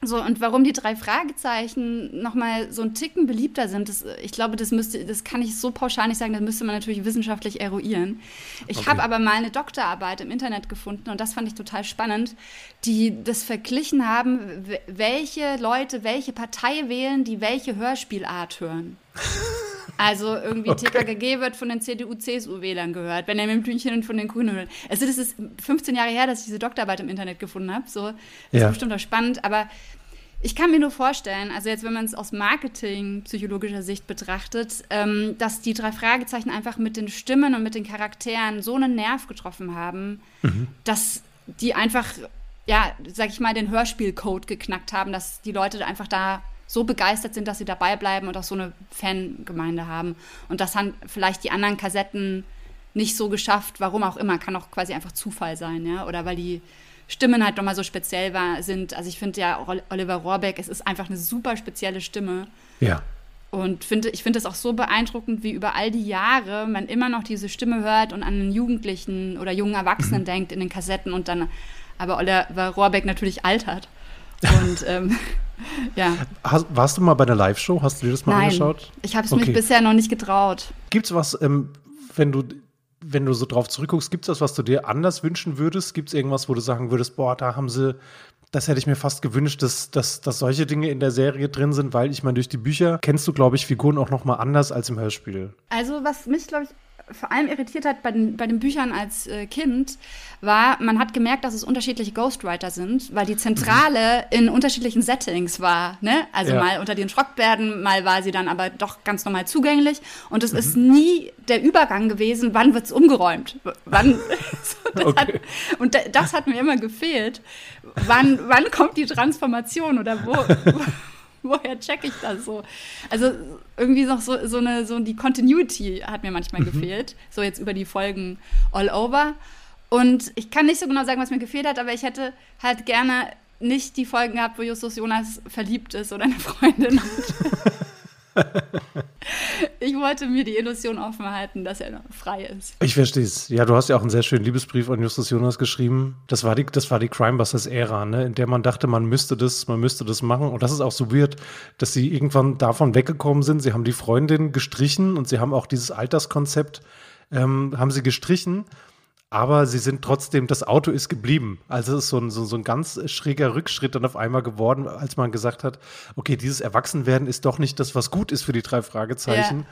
F: So, und warum die drei Fragezeichen nochmal so ein Ticken beliebter sind, das, ich glaube, das müsste, das kann ich so pauschal nicht sagen, das müsste man natürlich wissenschaftlich eruieren. Ich okay. habe aber mal eine Doktorarbeit im Internet gefunden und das fand ich total spannend die das verglichen haben, welche Leute welche Partei wählen, die welche Hörspielart hören. Also irgendwie okay. TKKG wird von den CDU-CSU-Wählern gehört, Benjamin Blümchen von den Grünen. hört. Also das ist 15 Jahre her, dass ich diese Doktorarbeit im Internet gefunden habe. So, das ja. ist bestimmt auch spannend, aber Ich kann mir nur vorstellen, also jetzt, wenn man es aus Marketing-psychologischer Sicht betrachtet, ähm, dass die drei Fragezeichen einfach mit den Stimmen und mit den Charakteren so einen Nerv getroffen haben, mhm. dass die einfach, ja, sag ich mal, den Hörspielcode geknackt haben, dass die Leute einfach da so begeistert sind, dass sie dabei bleiben und auch so eine Fangemeinde haben. Und das haben vielleicht die anderen Kassetten nicht so geschafft, warum auch immer, kann auch quasi einfach Zufall sein, ja, oder weil die Stimmen halt nochmal so speziell war, sind. Also ich finde ja, Oliver Rohrbeck, es ist einfach eine super spezielle Stimme.
C: Ja.
F: Und finde, ich finde es auch so beeindruckend, wie über all die Jahre man immer noch diese Stimme hört und an einen Jugendlichen oder jungen Erwachsenen mhm. denkt in den Kassetten und dann aber Oliver Rohrbeck natürlich altert. Und ähm, ja.
C: Hast, warst du mal bei der Live-Show? Hast du dir das mal
F: Nein,
C: angeschaut?
F: Ich habe es okay. mich bisher noch nicht getraut.
C: Gibt es was, ähm, wenn du wenn du so drauf zurückguckst, gibt es das, was du dir anders wünschen würdest? Gibt es irgendwas, wo du sagen würdest, boah, da haben sie, das hätte ich mir fast gewünscht, dass, dass, dass solche Dinge in der Serie drin sind, weil ich meine, durch die Bücher kennst du, glaube ich, Figuren auch noch mal anders als im Hörspiel.
F: Also was mich, glaube ich, vor allem irritiert hat bei den, bei den Büchern als äh, Kind, war, man hat gemerkt, dass es unterschiedliche Ghostwriter sind, weil die Zentrale mhm. in unterschiedlichen Settings war. Ne? Also ja. mal unter den Schrockbärden, mal war sie dann aber doch ganz normal zugänglich. Und es mhm. ist nie der Übergang gewesen, wann wird es umgeräumt. Wann, so, okay. hat, und das hat mir immer gefehlt. Wann, wann kommt die Transformation oder wo? woher checke ich das so? Also irgendwie noch so, so eine, so die Continuity hat mir manchmal mhm. gefehlt. So jetzt über die Folgen all over. Und ich kann nicht so genau sagen, was mir gefehlt hat, aber ich hätte halt gerne nicht die Folgen gehabt, wo Justus Jonas verliebt ist oder eine Freundin hat. ich wollte mir die Illusion offen halten, dass er frei ist.
C: Ich verstehe es. Ja, du hast ja auch einen sehr schönen Liebesbrief an Justus Jonas geschrieben. Das war die, das war die Crimebusters-Ära, ne? in der man dachte, man müsste das, man müsste das machen. Und das ist auch so weird, dass sie irgendwann davon weggekommen sind. Sie haben die Freundin gestrichen und sie haben auch dieses Alterskonzept ähm, haben sie gestrichen aber sie sind trotzdem, das Auto ist geblieben. Also es ist so ein, so, so ein ganz schräger Rückschritt dann auf einmal geworden, als man gesagt hat, okay, dieses Erwachsenwerden ist doch nicht das, was gut ist für die drei Fragezeichen. Ja.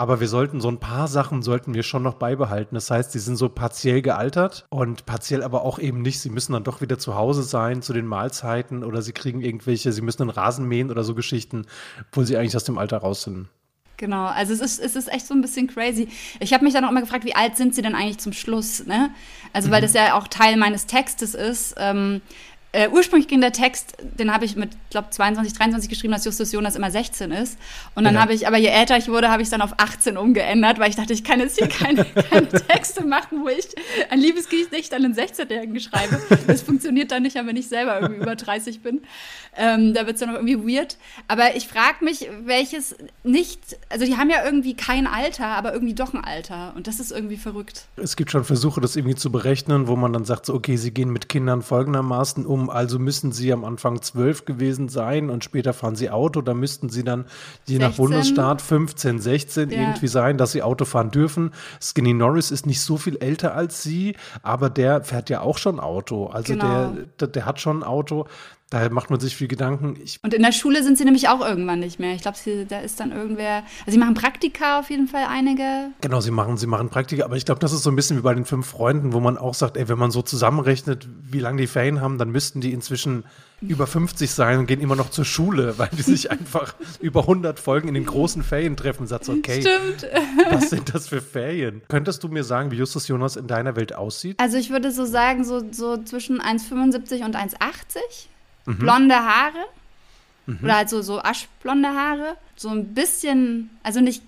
C: Aber wir sollten so ein paar Sachen sollten wir schon noch beibehalten. Das heißt, sie sind so partiell gealtert und partiell aber auch eben nicht. Sie müssen dann doch wieder zu Hause sein zu den Mahlzeiten oder sie kriegen irgendwelche, sie müssen einen Rasen mähen oder so Geschichten, obwohl sie eigentlich aus dem Alter raus sind.
F: Genau, also es ist, es ist echt so ein bisschen crazy. Ich habe mich dann auch immer gefragt, wie alt sind sie denn eigentlich zum Schluss? Ne? Also, weil mhm. das ja auch Teil meines Textes ist. Ähm, äh, ursprünglich ging der Text, den habe ich mit, glaube 22, 23 geschrieben, dass Justus Jonas immer 16 ist. Und dann ja. habe ich, aber je älter ich wurde, habe ich es dann auf 18 umgeändert, weil ich dachte, ich kann jetzt hier keine, keine Texte machen, wo ich ein Liebesgedicht an einen 16-Jährigen schreibe. Das funktioniert dann nicht, wenn ich selber irgendwie über 30 bin. Ähm, da wird es dann noch irgendwie weird. Aber ich frage mich, welches nicht, also die haben ja irgendwie kein Alter, aber irgendwie doch ein Alter. Und das ist irgendwie verrückt.
C: Es gibt schon Versuche, das irgendwie zu berechnen, wo man dann sagt, so, okay, sie gehen mit Kindern folgendermaßen um also müssen sie am Anfang zwölf gewesen sein und später fahren sie Auto, da müssten sie dann je 16. nach Bundesstaat 15, 16 ja. irgendwie sein, dass sie Auto fahren dürfen. Skinny Norris ist nicht so viel älter als sie, aber der fährt ja auch schon Auto. Also genau. der, der, der hat schon ein Auto. Daher macht man sich viel Gedanken.
F: Ich und in der Schule sind sie nämlich auch irgendwann nicht mehr. Ich glaube, da ist dann irgendwer. Also sie machen Praktika auf jeden Fall einige.
C: Genau, sie machen, sie machen Praktika, aber ich glaube, das ist so ein bisschen wie bei den fünf Freunden, wo man auch sagt, ey, wenn man so zusammenrechnet, wie lange die Ferien haben, dann müssten die inzwischen über 50 sein und gehen immer noch zur Schule, weil die sich einfach über 100 Folgen in den großen Ferien treffen. Satz, okay,
F: Stimmt.
C: was sind das für Ferien? Könntest du mir sagen, wie Justus Jonas in deiner Welt aussieht?
F: Also ich würde so sagen, so, so zwischen 1,75 und 1,80 mhm. blonde Haare. Mhm. Oder halt so, so aschblonde Haare. So ein bisschen, also nicht.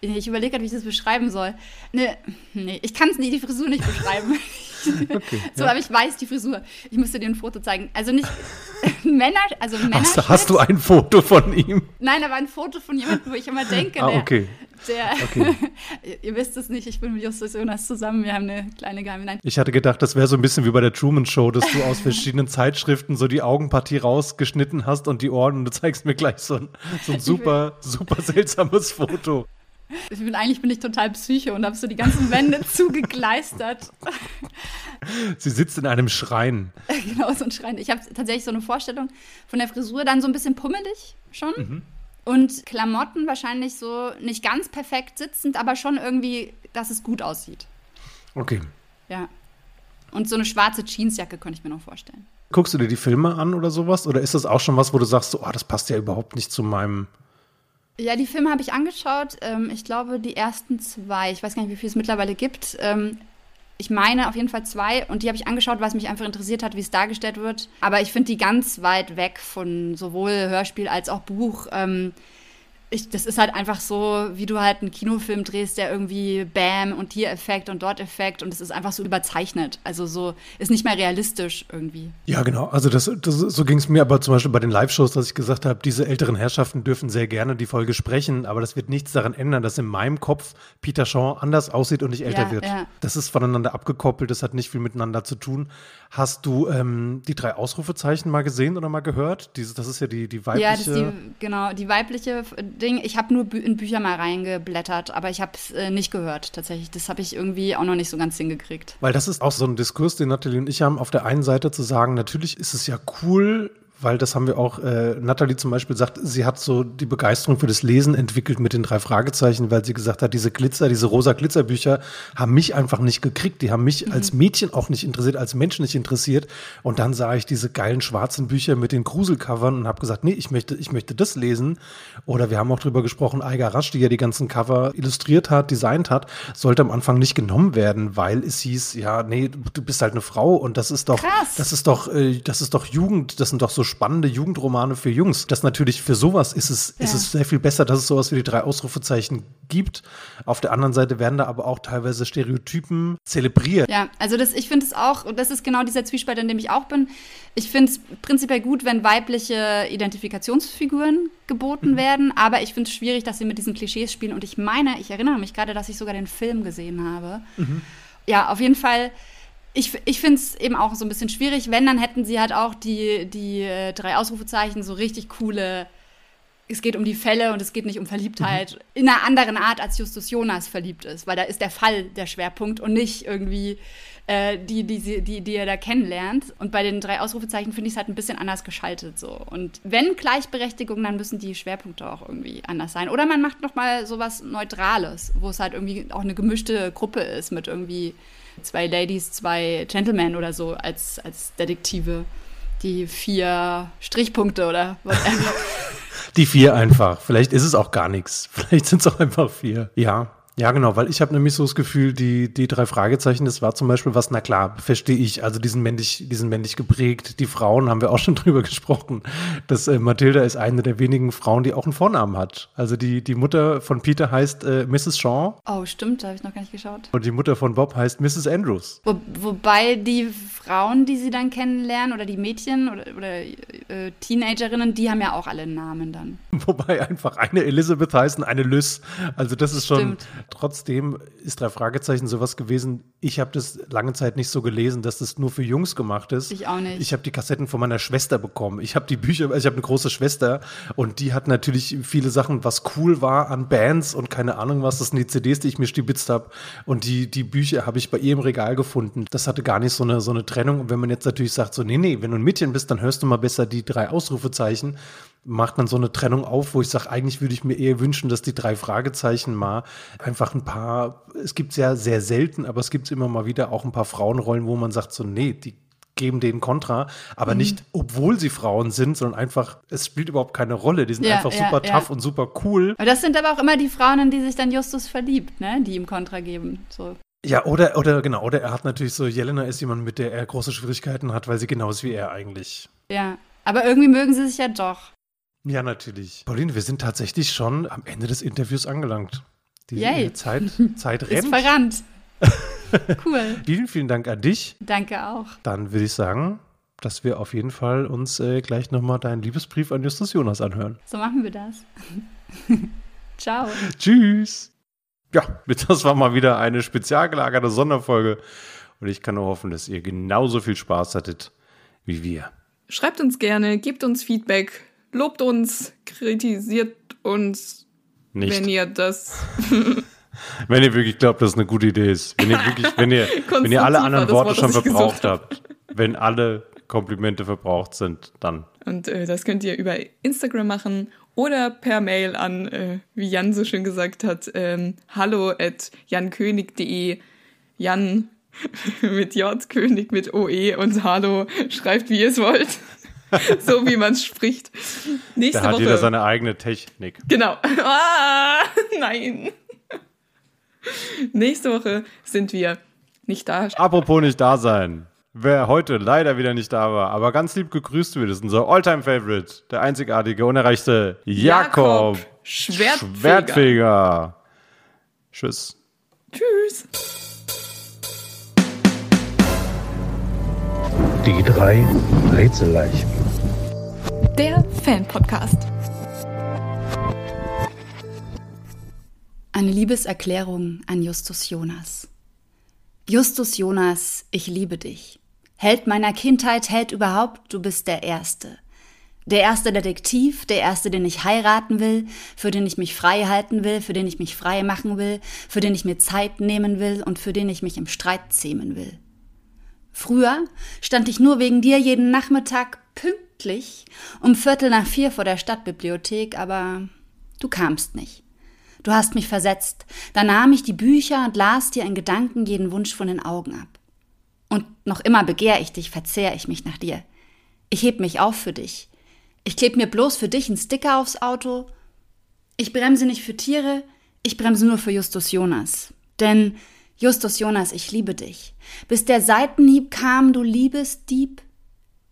F: Ich überlege gerade, wie ich das beschreiben soll. Nee, nee ich kann es nicht, die Frisur nicht beschreiben. Okay, so, ja. aber ich weiß die Frisur. Ich müsste dir ein Foto zeigen. Also nicht Männer, also Männer.
C: Hast, hast, du ein Foto von ihm?
F: Nein, aber ein Foto von jemandem, wo ich immer denke,
C: ah, okay.
F: Der, okay. ihr wisst es nicht, ich bin mit Justus Jonas zusammen, wir haben eine kleine Geheime. Nein.
C: Ich hatte gedacht, das wäre so ein bisschen wie bei der Truman Show, dass du aus verschiedenen Zeitschriften so die Augenpartie rausgeschnitten hast und die Ohren und du zeigst mir gleich so ein, so ein super, super seltsames Foto.
F: Ich bin, eigentlich bin ich total Psycho und habe so die ganzen Wände zugekleistert.
C: Sie sitzt in einem Schrein.
F: Genau, so ein Schrein. Ich habe tatsächlich so eine Vorstellung von der Frisur, dann so ein bisschen pummelig schon. Mhm. Und Klamotten wahrscheinlich so nicht ganz perfekt sitzend, aber schon irgendwie, dass es gut aussieht.
C: Okay.
F: Ja. Und so eine schwarze Jeansjacke könnte ich mir noch vorstellen.
C: Guckst du dir die Filme an oder sowas? Oder ist das auch schon was, wo du sagst, so, oh, das passt ja überhaupt nicht zu meinem.
F: Ja, die Filme habe ich angeschaut. Ähm, ich glaube, die ersten zwei. Ich weiß gar nicht, wie viel es mittlerweile gibt. Ähm, ich meine auf jeden Fall zwei und die habe ich angeschaut, weil es mich einfach interessiert hat, wie es dargestellt wird. Aber ich finde die ganz weit weg von sowohl Hörspiel als auch Buch. Ähm, ich, das ist halt einfach so, wie du halt einen Kinofilm drehst, der irgendwie Bam und hier Effekt und dort Effekt und es ist einfach so überzeichnet. Also so ist nicht mehr realistisch irgendwie.
C: Ja, genau. Also das, das so ging es mir aber zum Beispiel bei den Live-Shows, dass ich gesagt habe, diese älteren Herrschaften dürfen sehr gerne die Folge sprechen, aber das wird nichts daran ändern, dass in meinem Kopf Peter Shaw anders aussieht und nicht älter ja, wird. Ja. Das ist voneinander abgekoppelt, das hat nicht viel miteinander zu tun. Hast du ähm, die drei Ausrufezeichen mal gesehen oder mal gehört? Diese, das ist ja die, die weibliche. Ja, das ist
F: die, genau, die weibliche Ding. Ich habe nur in Bücher mal reingeblättert, aber ich habe es äh, nicht gehört tatsächlich. Das habe ich irgendwie auch noch nicht so ganz hingekriegt.
C: Weil das ist auch so ein Diskurs, den Nathalie und ich haben, auf der einen Seite zu sagen, natürlich ist es ja cool, weil das haben wir auch, äh, Nathalie zum Beispiel sagt, sie hat so die Begeisterung für das Lesen entwickelt mit den drei Fragezeichen, weil sie gesagt hat, diese Glitzer, diese rosa Glitzerbücher haben mich einfach nicht gekriegt. Die haben mich mhm. als Mädchen auch nicht interessiert, als Mensch nicht interessiert. Und dann sah ich diese geilen schwarzen Bücher mit den Gruselcovern und habe gesagt, nee, ich möchte, ich möchte das lesen. Oder wir haben auch drüber gesprochen, Eiger Rasch, die ja die ganzen Cover illustriert hat, designt hat, sollte am Anfang nicht genommen werden, weil es hieß, ja, nee, du bist halt eine Frau und das ist doch, Krass. das ist doch, äh, das ist doch Jugend, das sind doch so spannende Jugendromane für Jungs. Das natürlich für sowas ist es, ja. ist es sehr viel besser, dass es sowas wie die drei Ausrufezeichen gibt. Auf der anderen Seite werden da aber auch teilweise Stereotypen zelebriert.
F: Ja, also das, ich finde es auch, und das ist genau dieser Zwiespalt, in dem ich auch bin. Ich finde es prinzipiell gut, wenn weibliche Identifikationsfiguren geboten mhm. werden, aber ich finde es schwierig, dass sie mit diesen Klischees spielen. Und ich meine, ich erinnere mich gerade, dass ich sogar den Film gesehen habe. Mhm. Ja, auf jeden Fall ich, ich finde es eben auch so ein bisschen schwierig. Wenn, dann hätten sie halt auch die, die äh, drei Ausrufezeichen so richtig coole. Es geht um die Fälle und es geht nicht um Verliebtheit. Mhm. In einer anderen Art, als Justus Jonas verliebt ist, weil da ist der Fall der Schwerpunkt und nicht irgendwie äh, die, die, die, die er da kennenlernt. Und bei den drei Ausrufezeichen finde ich es halt ein bisschen anders geschaltet so. Und wenn Gleichberechtigung, dann müssen die Schwerpunkte auch irgendwie anders sein. Oder man macht nochmal sowas Neutrales, wo es halt irgendwie auch eine gemischte Gruppe ist mit irgendwie zwei Ladies, zwei Gentlemen oder so als, als Detektive. Die vier Strichpunkte oder whatever.
C: Die vier einfach. Vielleicht ist es auch gar nichts. Vielleicht sind es auch einfach vier. Ja. Ja, genau, weil ich habe nämlich so das Gefühl, die, die drei Fragezeichen, das war zum Beispiel was, na klar, verstehe ich, also die sind männlich, die sind männlich geprägt. Die Frauen haben wir auch schon drüber gesprochen. dass äh, Mathilda ist eine der wenigen Frauen, die auch einen Vornamen hat. Also die, die Mutter von Peter heißt äh, Mrs. Shaw.
F: Oh, stimmt, da habe ich noch gar nicht geschaut.
C: Und die Mutter von Bob heißt Mrs. Andrews.
F: Wo, wobei die Frauen, die sie dann kennenlernen, oder die Mädchen oder, oder äh, Teenagerinnen, die haben ja auch alle Namen dann.
C: Wobei einfach eine Elizabeth heißt und eine Lys. Also das ist schon. Stimmt Trotzdem ist drei Fragezeichen sowas gewesen. Ich habe das lange Zeit nicht so gelesen, dass das nur für Jungs gemacht ist.
F: Ich auch nicht.
C: Ich habe die Kassetten von meiner Schwester bekommen. Ich habe die Bücher, also ich habe eine große Schwester und die hat natürlich viele Sachen, was cool war an Bands und keine Ahnung was. Das sind die CDs, die ich mir stibitzt habe. Und die, die Bücher habe ich bei ihr im Regal gefunden. Das hatte gar nicht so eine, so eine Trennung. Und wenn man jetzt natürlich sagt, so, nee, nee, wenn du ein Mädchen bist, dann hörst du mal besser die drei Ausrufezeichen macht man so eine Trennung auf, wo ich sage, eigentlich würde ich mir eher wünschen, dass die drei Fragezeichen mal einfach ein paar, es gibt sehr, sehr selten, aber es gibt immer mal wieder auch ein paar Frauenrollen, wo man sagt, so, nee, die geben denen Kontra, aber mhm. nicht, obwohl sie Frauen sind, sondern einfach, es spielt überhaupt keine Rolle. Die sind ja, einfach ja, super ja. tough und super cool.
F: Aber das sind aber auch immer die Frauen, in die sich dann Justus verliebt, ne? die ihm Kontra geben. So.
C: Ja, oder, oder genau, oder er hat natürlich so, Jelena ist jemand, mit der er große Schwierigkeiten hat, weil sie genauso wie er eigentlich.
F: Ja, aber irgendwie mögen sie sich ja doch.
C: Ja, natürlich. Pauline, wir sind tatsächlich schon am Ende des Interviews angelangt.
F: Die Yay.
C: Zeit, Zeit rennt.
F: Ist verrannt. cool.
C: vielen, vielen Dank an dich.
F: Danke auch.
C: Dann würde ich sagen, dass wir auf jeden Fall uns äh, gleich nochmal deinen Liebesbrief an Justus Jonas anhören.
F: So machen wir das. Ciao.
C: Tschüss. Ja, das war mal wieder eine spezial gelagerte Sonderfolge. Und ich kann nur hoffen, dass ihr genauso viel Spaß hattet wie wir.
B: Schreibt uns gerne, gebt uns Feedback lobt uns, kritisiert uns,
C: Nicht.
B: wenn ihr das.
C: wenn ihr wirklich glaubt, dass es eine gute Idee ist. Wenn ihr wirklich, wenn ihr, wenn ihr alle anderen Worte Wort, schon verbraucht habt. Wenn alle Komplimente verbraucht sind, dann.
B: Und äh, das könnt ihr über Instagram machen oder per Mail an, äh, wie Jan so schön gesagt hat, ähm, hallo at jankönig.de. Jan mit J, König mit OE und Hallo, schreibt wie ihr es wollt. so wie man es spricht.
G: Nächste da hat Woche. jeder seine eigene Technik.
B: Genau. Ah, nein. Nächste Woche sind wir nicht da.
G: Apropos nicht da sein. Wer heute leider wieder nicht da war, aber ganz lieb gegrüßt wird, ist unser Alltime favorite der einzigartige, unerreichte Jakob, Jakob Schwertfeger. Schwertfeger. Tschüss.
B: Tschüss.
H: Die drei Rätselleichen.
B: Der Fan-Podcast.
F: Eine Liebeserklärung an Justus Jonas. Justus Jonas, ich liebe dich. Held meiner Kindheit, Held überhaupt, du bist der Erste. Der erste Detektiv, der erste, den ich heiraten will, für den ich mich frei halten will, für den ich mich frei machen will, für den ich mir Zeit nehmen will und für den ich mich im Streit zähmen will. Früher stand ich nur wegen dir jeden Nachmittag pünktlich um Viertel nach vier vor der Stadtbibliothek, aber du kamst nicht. Du hast mich versetzt, da nahm ich die Bücher und las dir in Gedanken jeden Wunsch von den Augen ab. Und noch immer begehr ich dich, verzehr ich mich nach dir. Ich heb mich auf für dich. Ich kleb mir bloß für dich einen Sticker aufs Auto. Ich bremse nicht für Tiere, ich bremse nur für Justus Jonas. Denn, Justus Jonas, ich liebe dich. Bis der Seitenhieb kam, du liebes Dieb.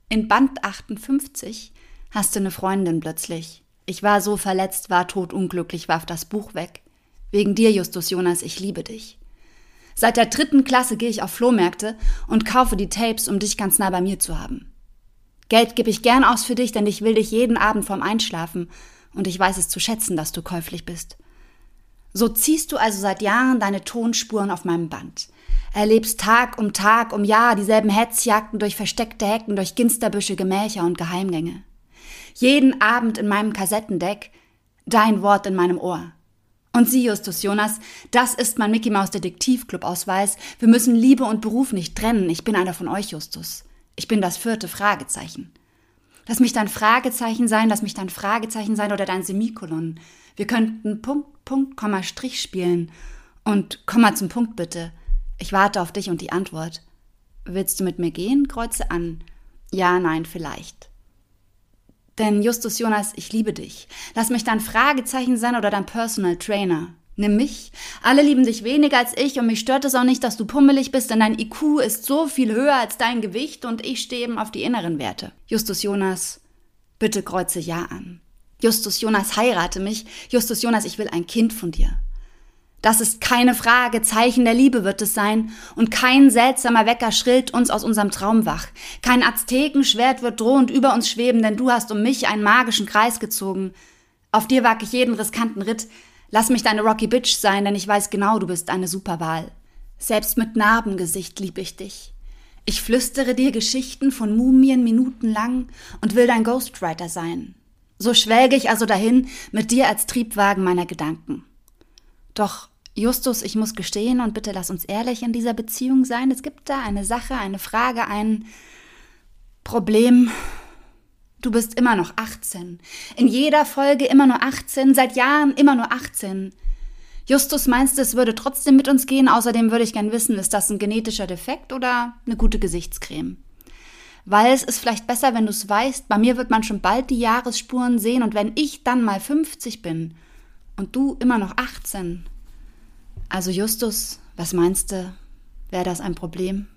F: In Band 58 hast du eine Freundin plötzlich. Ich war so verletzt, war totunglücklich, warf das Buch weg. Wegen dir, Justus Jonas, ich liebe dich. Seit der dritten Klasse gehe ich auf Flohmärkte und kaufe die Tapes, um dich ganz nah bei mir zu haben. Geld gebe ich gern aus für dich, denn ich will dich jeden Abend vorm Einschlafen und ich weiß es zu schätzen, dass du käuflich bist. So ziehst du also seit Jahren deine Tonspuren auf meinem Band. Erlebst Tag um Tag um Jahr dieselben Hetzjagden durch versteckte Hecken, durch Ginsterbüsche, Gemächer und Geheimgänge. Jeden Abend in meinem Kassettendeck dein Wort in meinem Ohr. Und Sie, Justus Jonas, das ist mein Mickey Maus Detektivclub Ausweis. Wir müssen Liebe und Beruf nicht trennen. Ich bin einer von euch, Justus. Ich bin das vierte Fragezeichen. Lass mich dein Fragezeichen sein, lass mich dein Fragezeichen sein oder dein Semikolon. Wir könnten Punkt, Punkt, Komma, Strich spielen. Und komm mal zum Punkt bitte. Ich warte auf dich und die Antwort. Willst du mit mir gehen? Kreuze an. Ja, nein, vielleicht. Denn Justus Jonas, ich liebe dich. Lass mich dein Fragezeichen sein oder dein Personal Trainer. Nimm mich. Alle lieben dich weniger als ich und mich stört es auch nicht, dass du pummelig bist, denn dein IQ ist so viel höher als dein Gewicht und ich stehe eben auf die inneren Werte. Justus Jonas, bitte kreuze Ja an. Justus Jonas, heirate mich. Justus Jonas, ich will ein Kind von dir. Das ist keine Frage, Zeichen der Liebe wird es sein, und kein seltsamer Wecker schrillt uns aus unserem Traum wach. Kein Aztekenschwert wird drohend über uns schweben, denn du hast um mich einen magischen Kreis gezogen. Auf dir wag ich jeden riskanten Ritt. Lass mich deine Rocky Bitch sein, denn ich weiß genau, du bist eine Superwahl. Selbst mit Narbengesicht lieb ich dich. Ich flüstere dir Geschichten von Mumien minutenlang und will dein Ghostwriter sein. So schwelge ich also dahin mit dir als Triebwagen meiner Gedanken. Doch Justus, ich muss gestehen und bitte lass uns ehrlich in dieser Beziehung sein. Es gibt da eine Sache, eine Frage, ein Problem. Du bist immer noch 18. In jeder Folge immer nur 18, seit Jahren immer nur 18. Justus meinst, es würde trotzdem mit uns gehen. Außerdem würde ich gern wissen, ist das ein genetischer Defekt oder eine gute Gesichtscreme? Weil es ist vielleicht besser, wenn du es weißt. Bei mir wird man schon bald die Jahresspuren sehen und wenn ich dann mal 50 bin und du immer noch 18, also Justus, was meinst du? Wäre das ein Problem?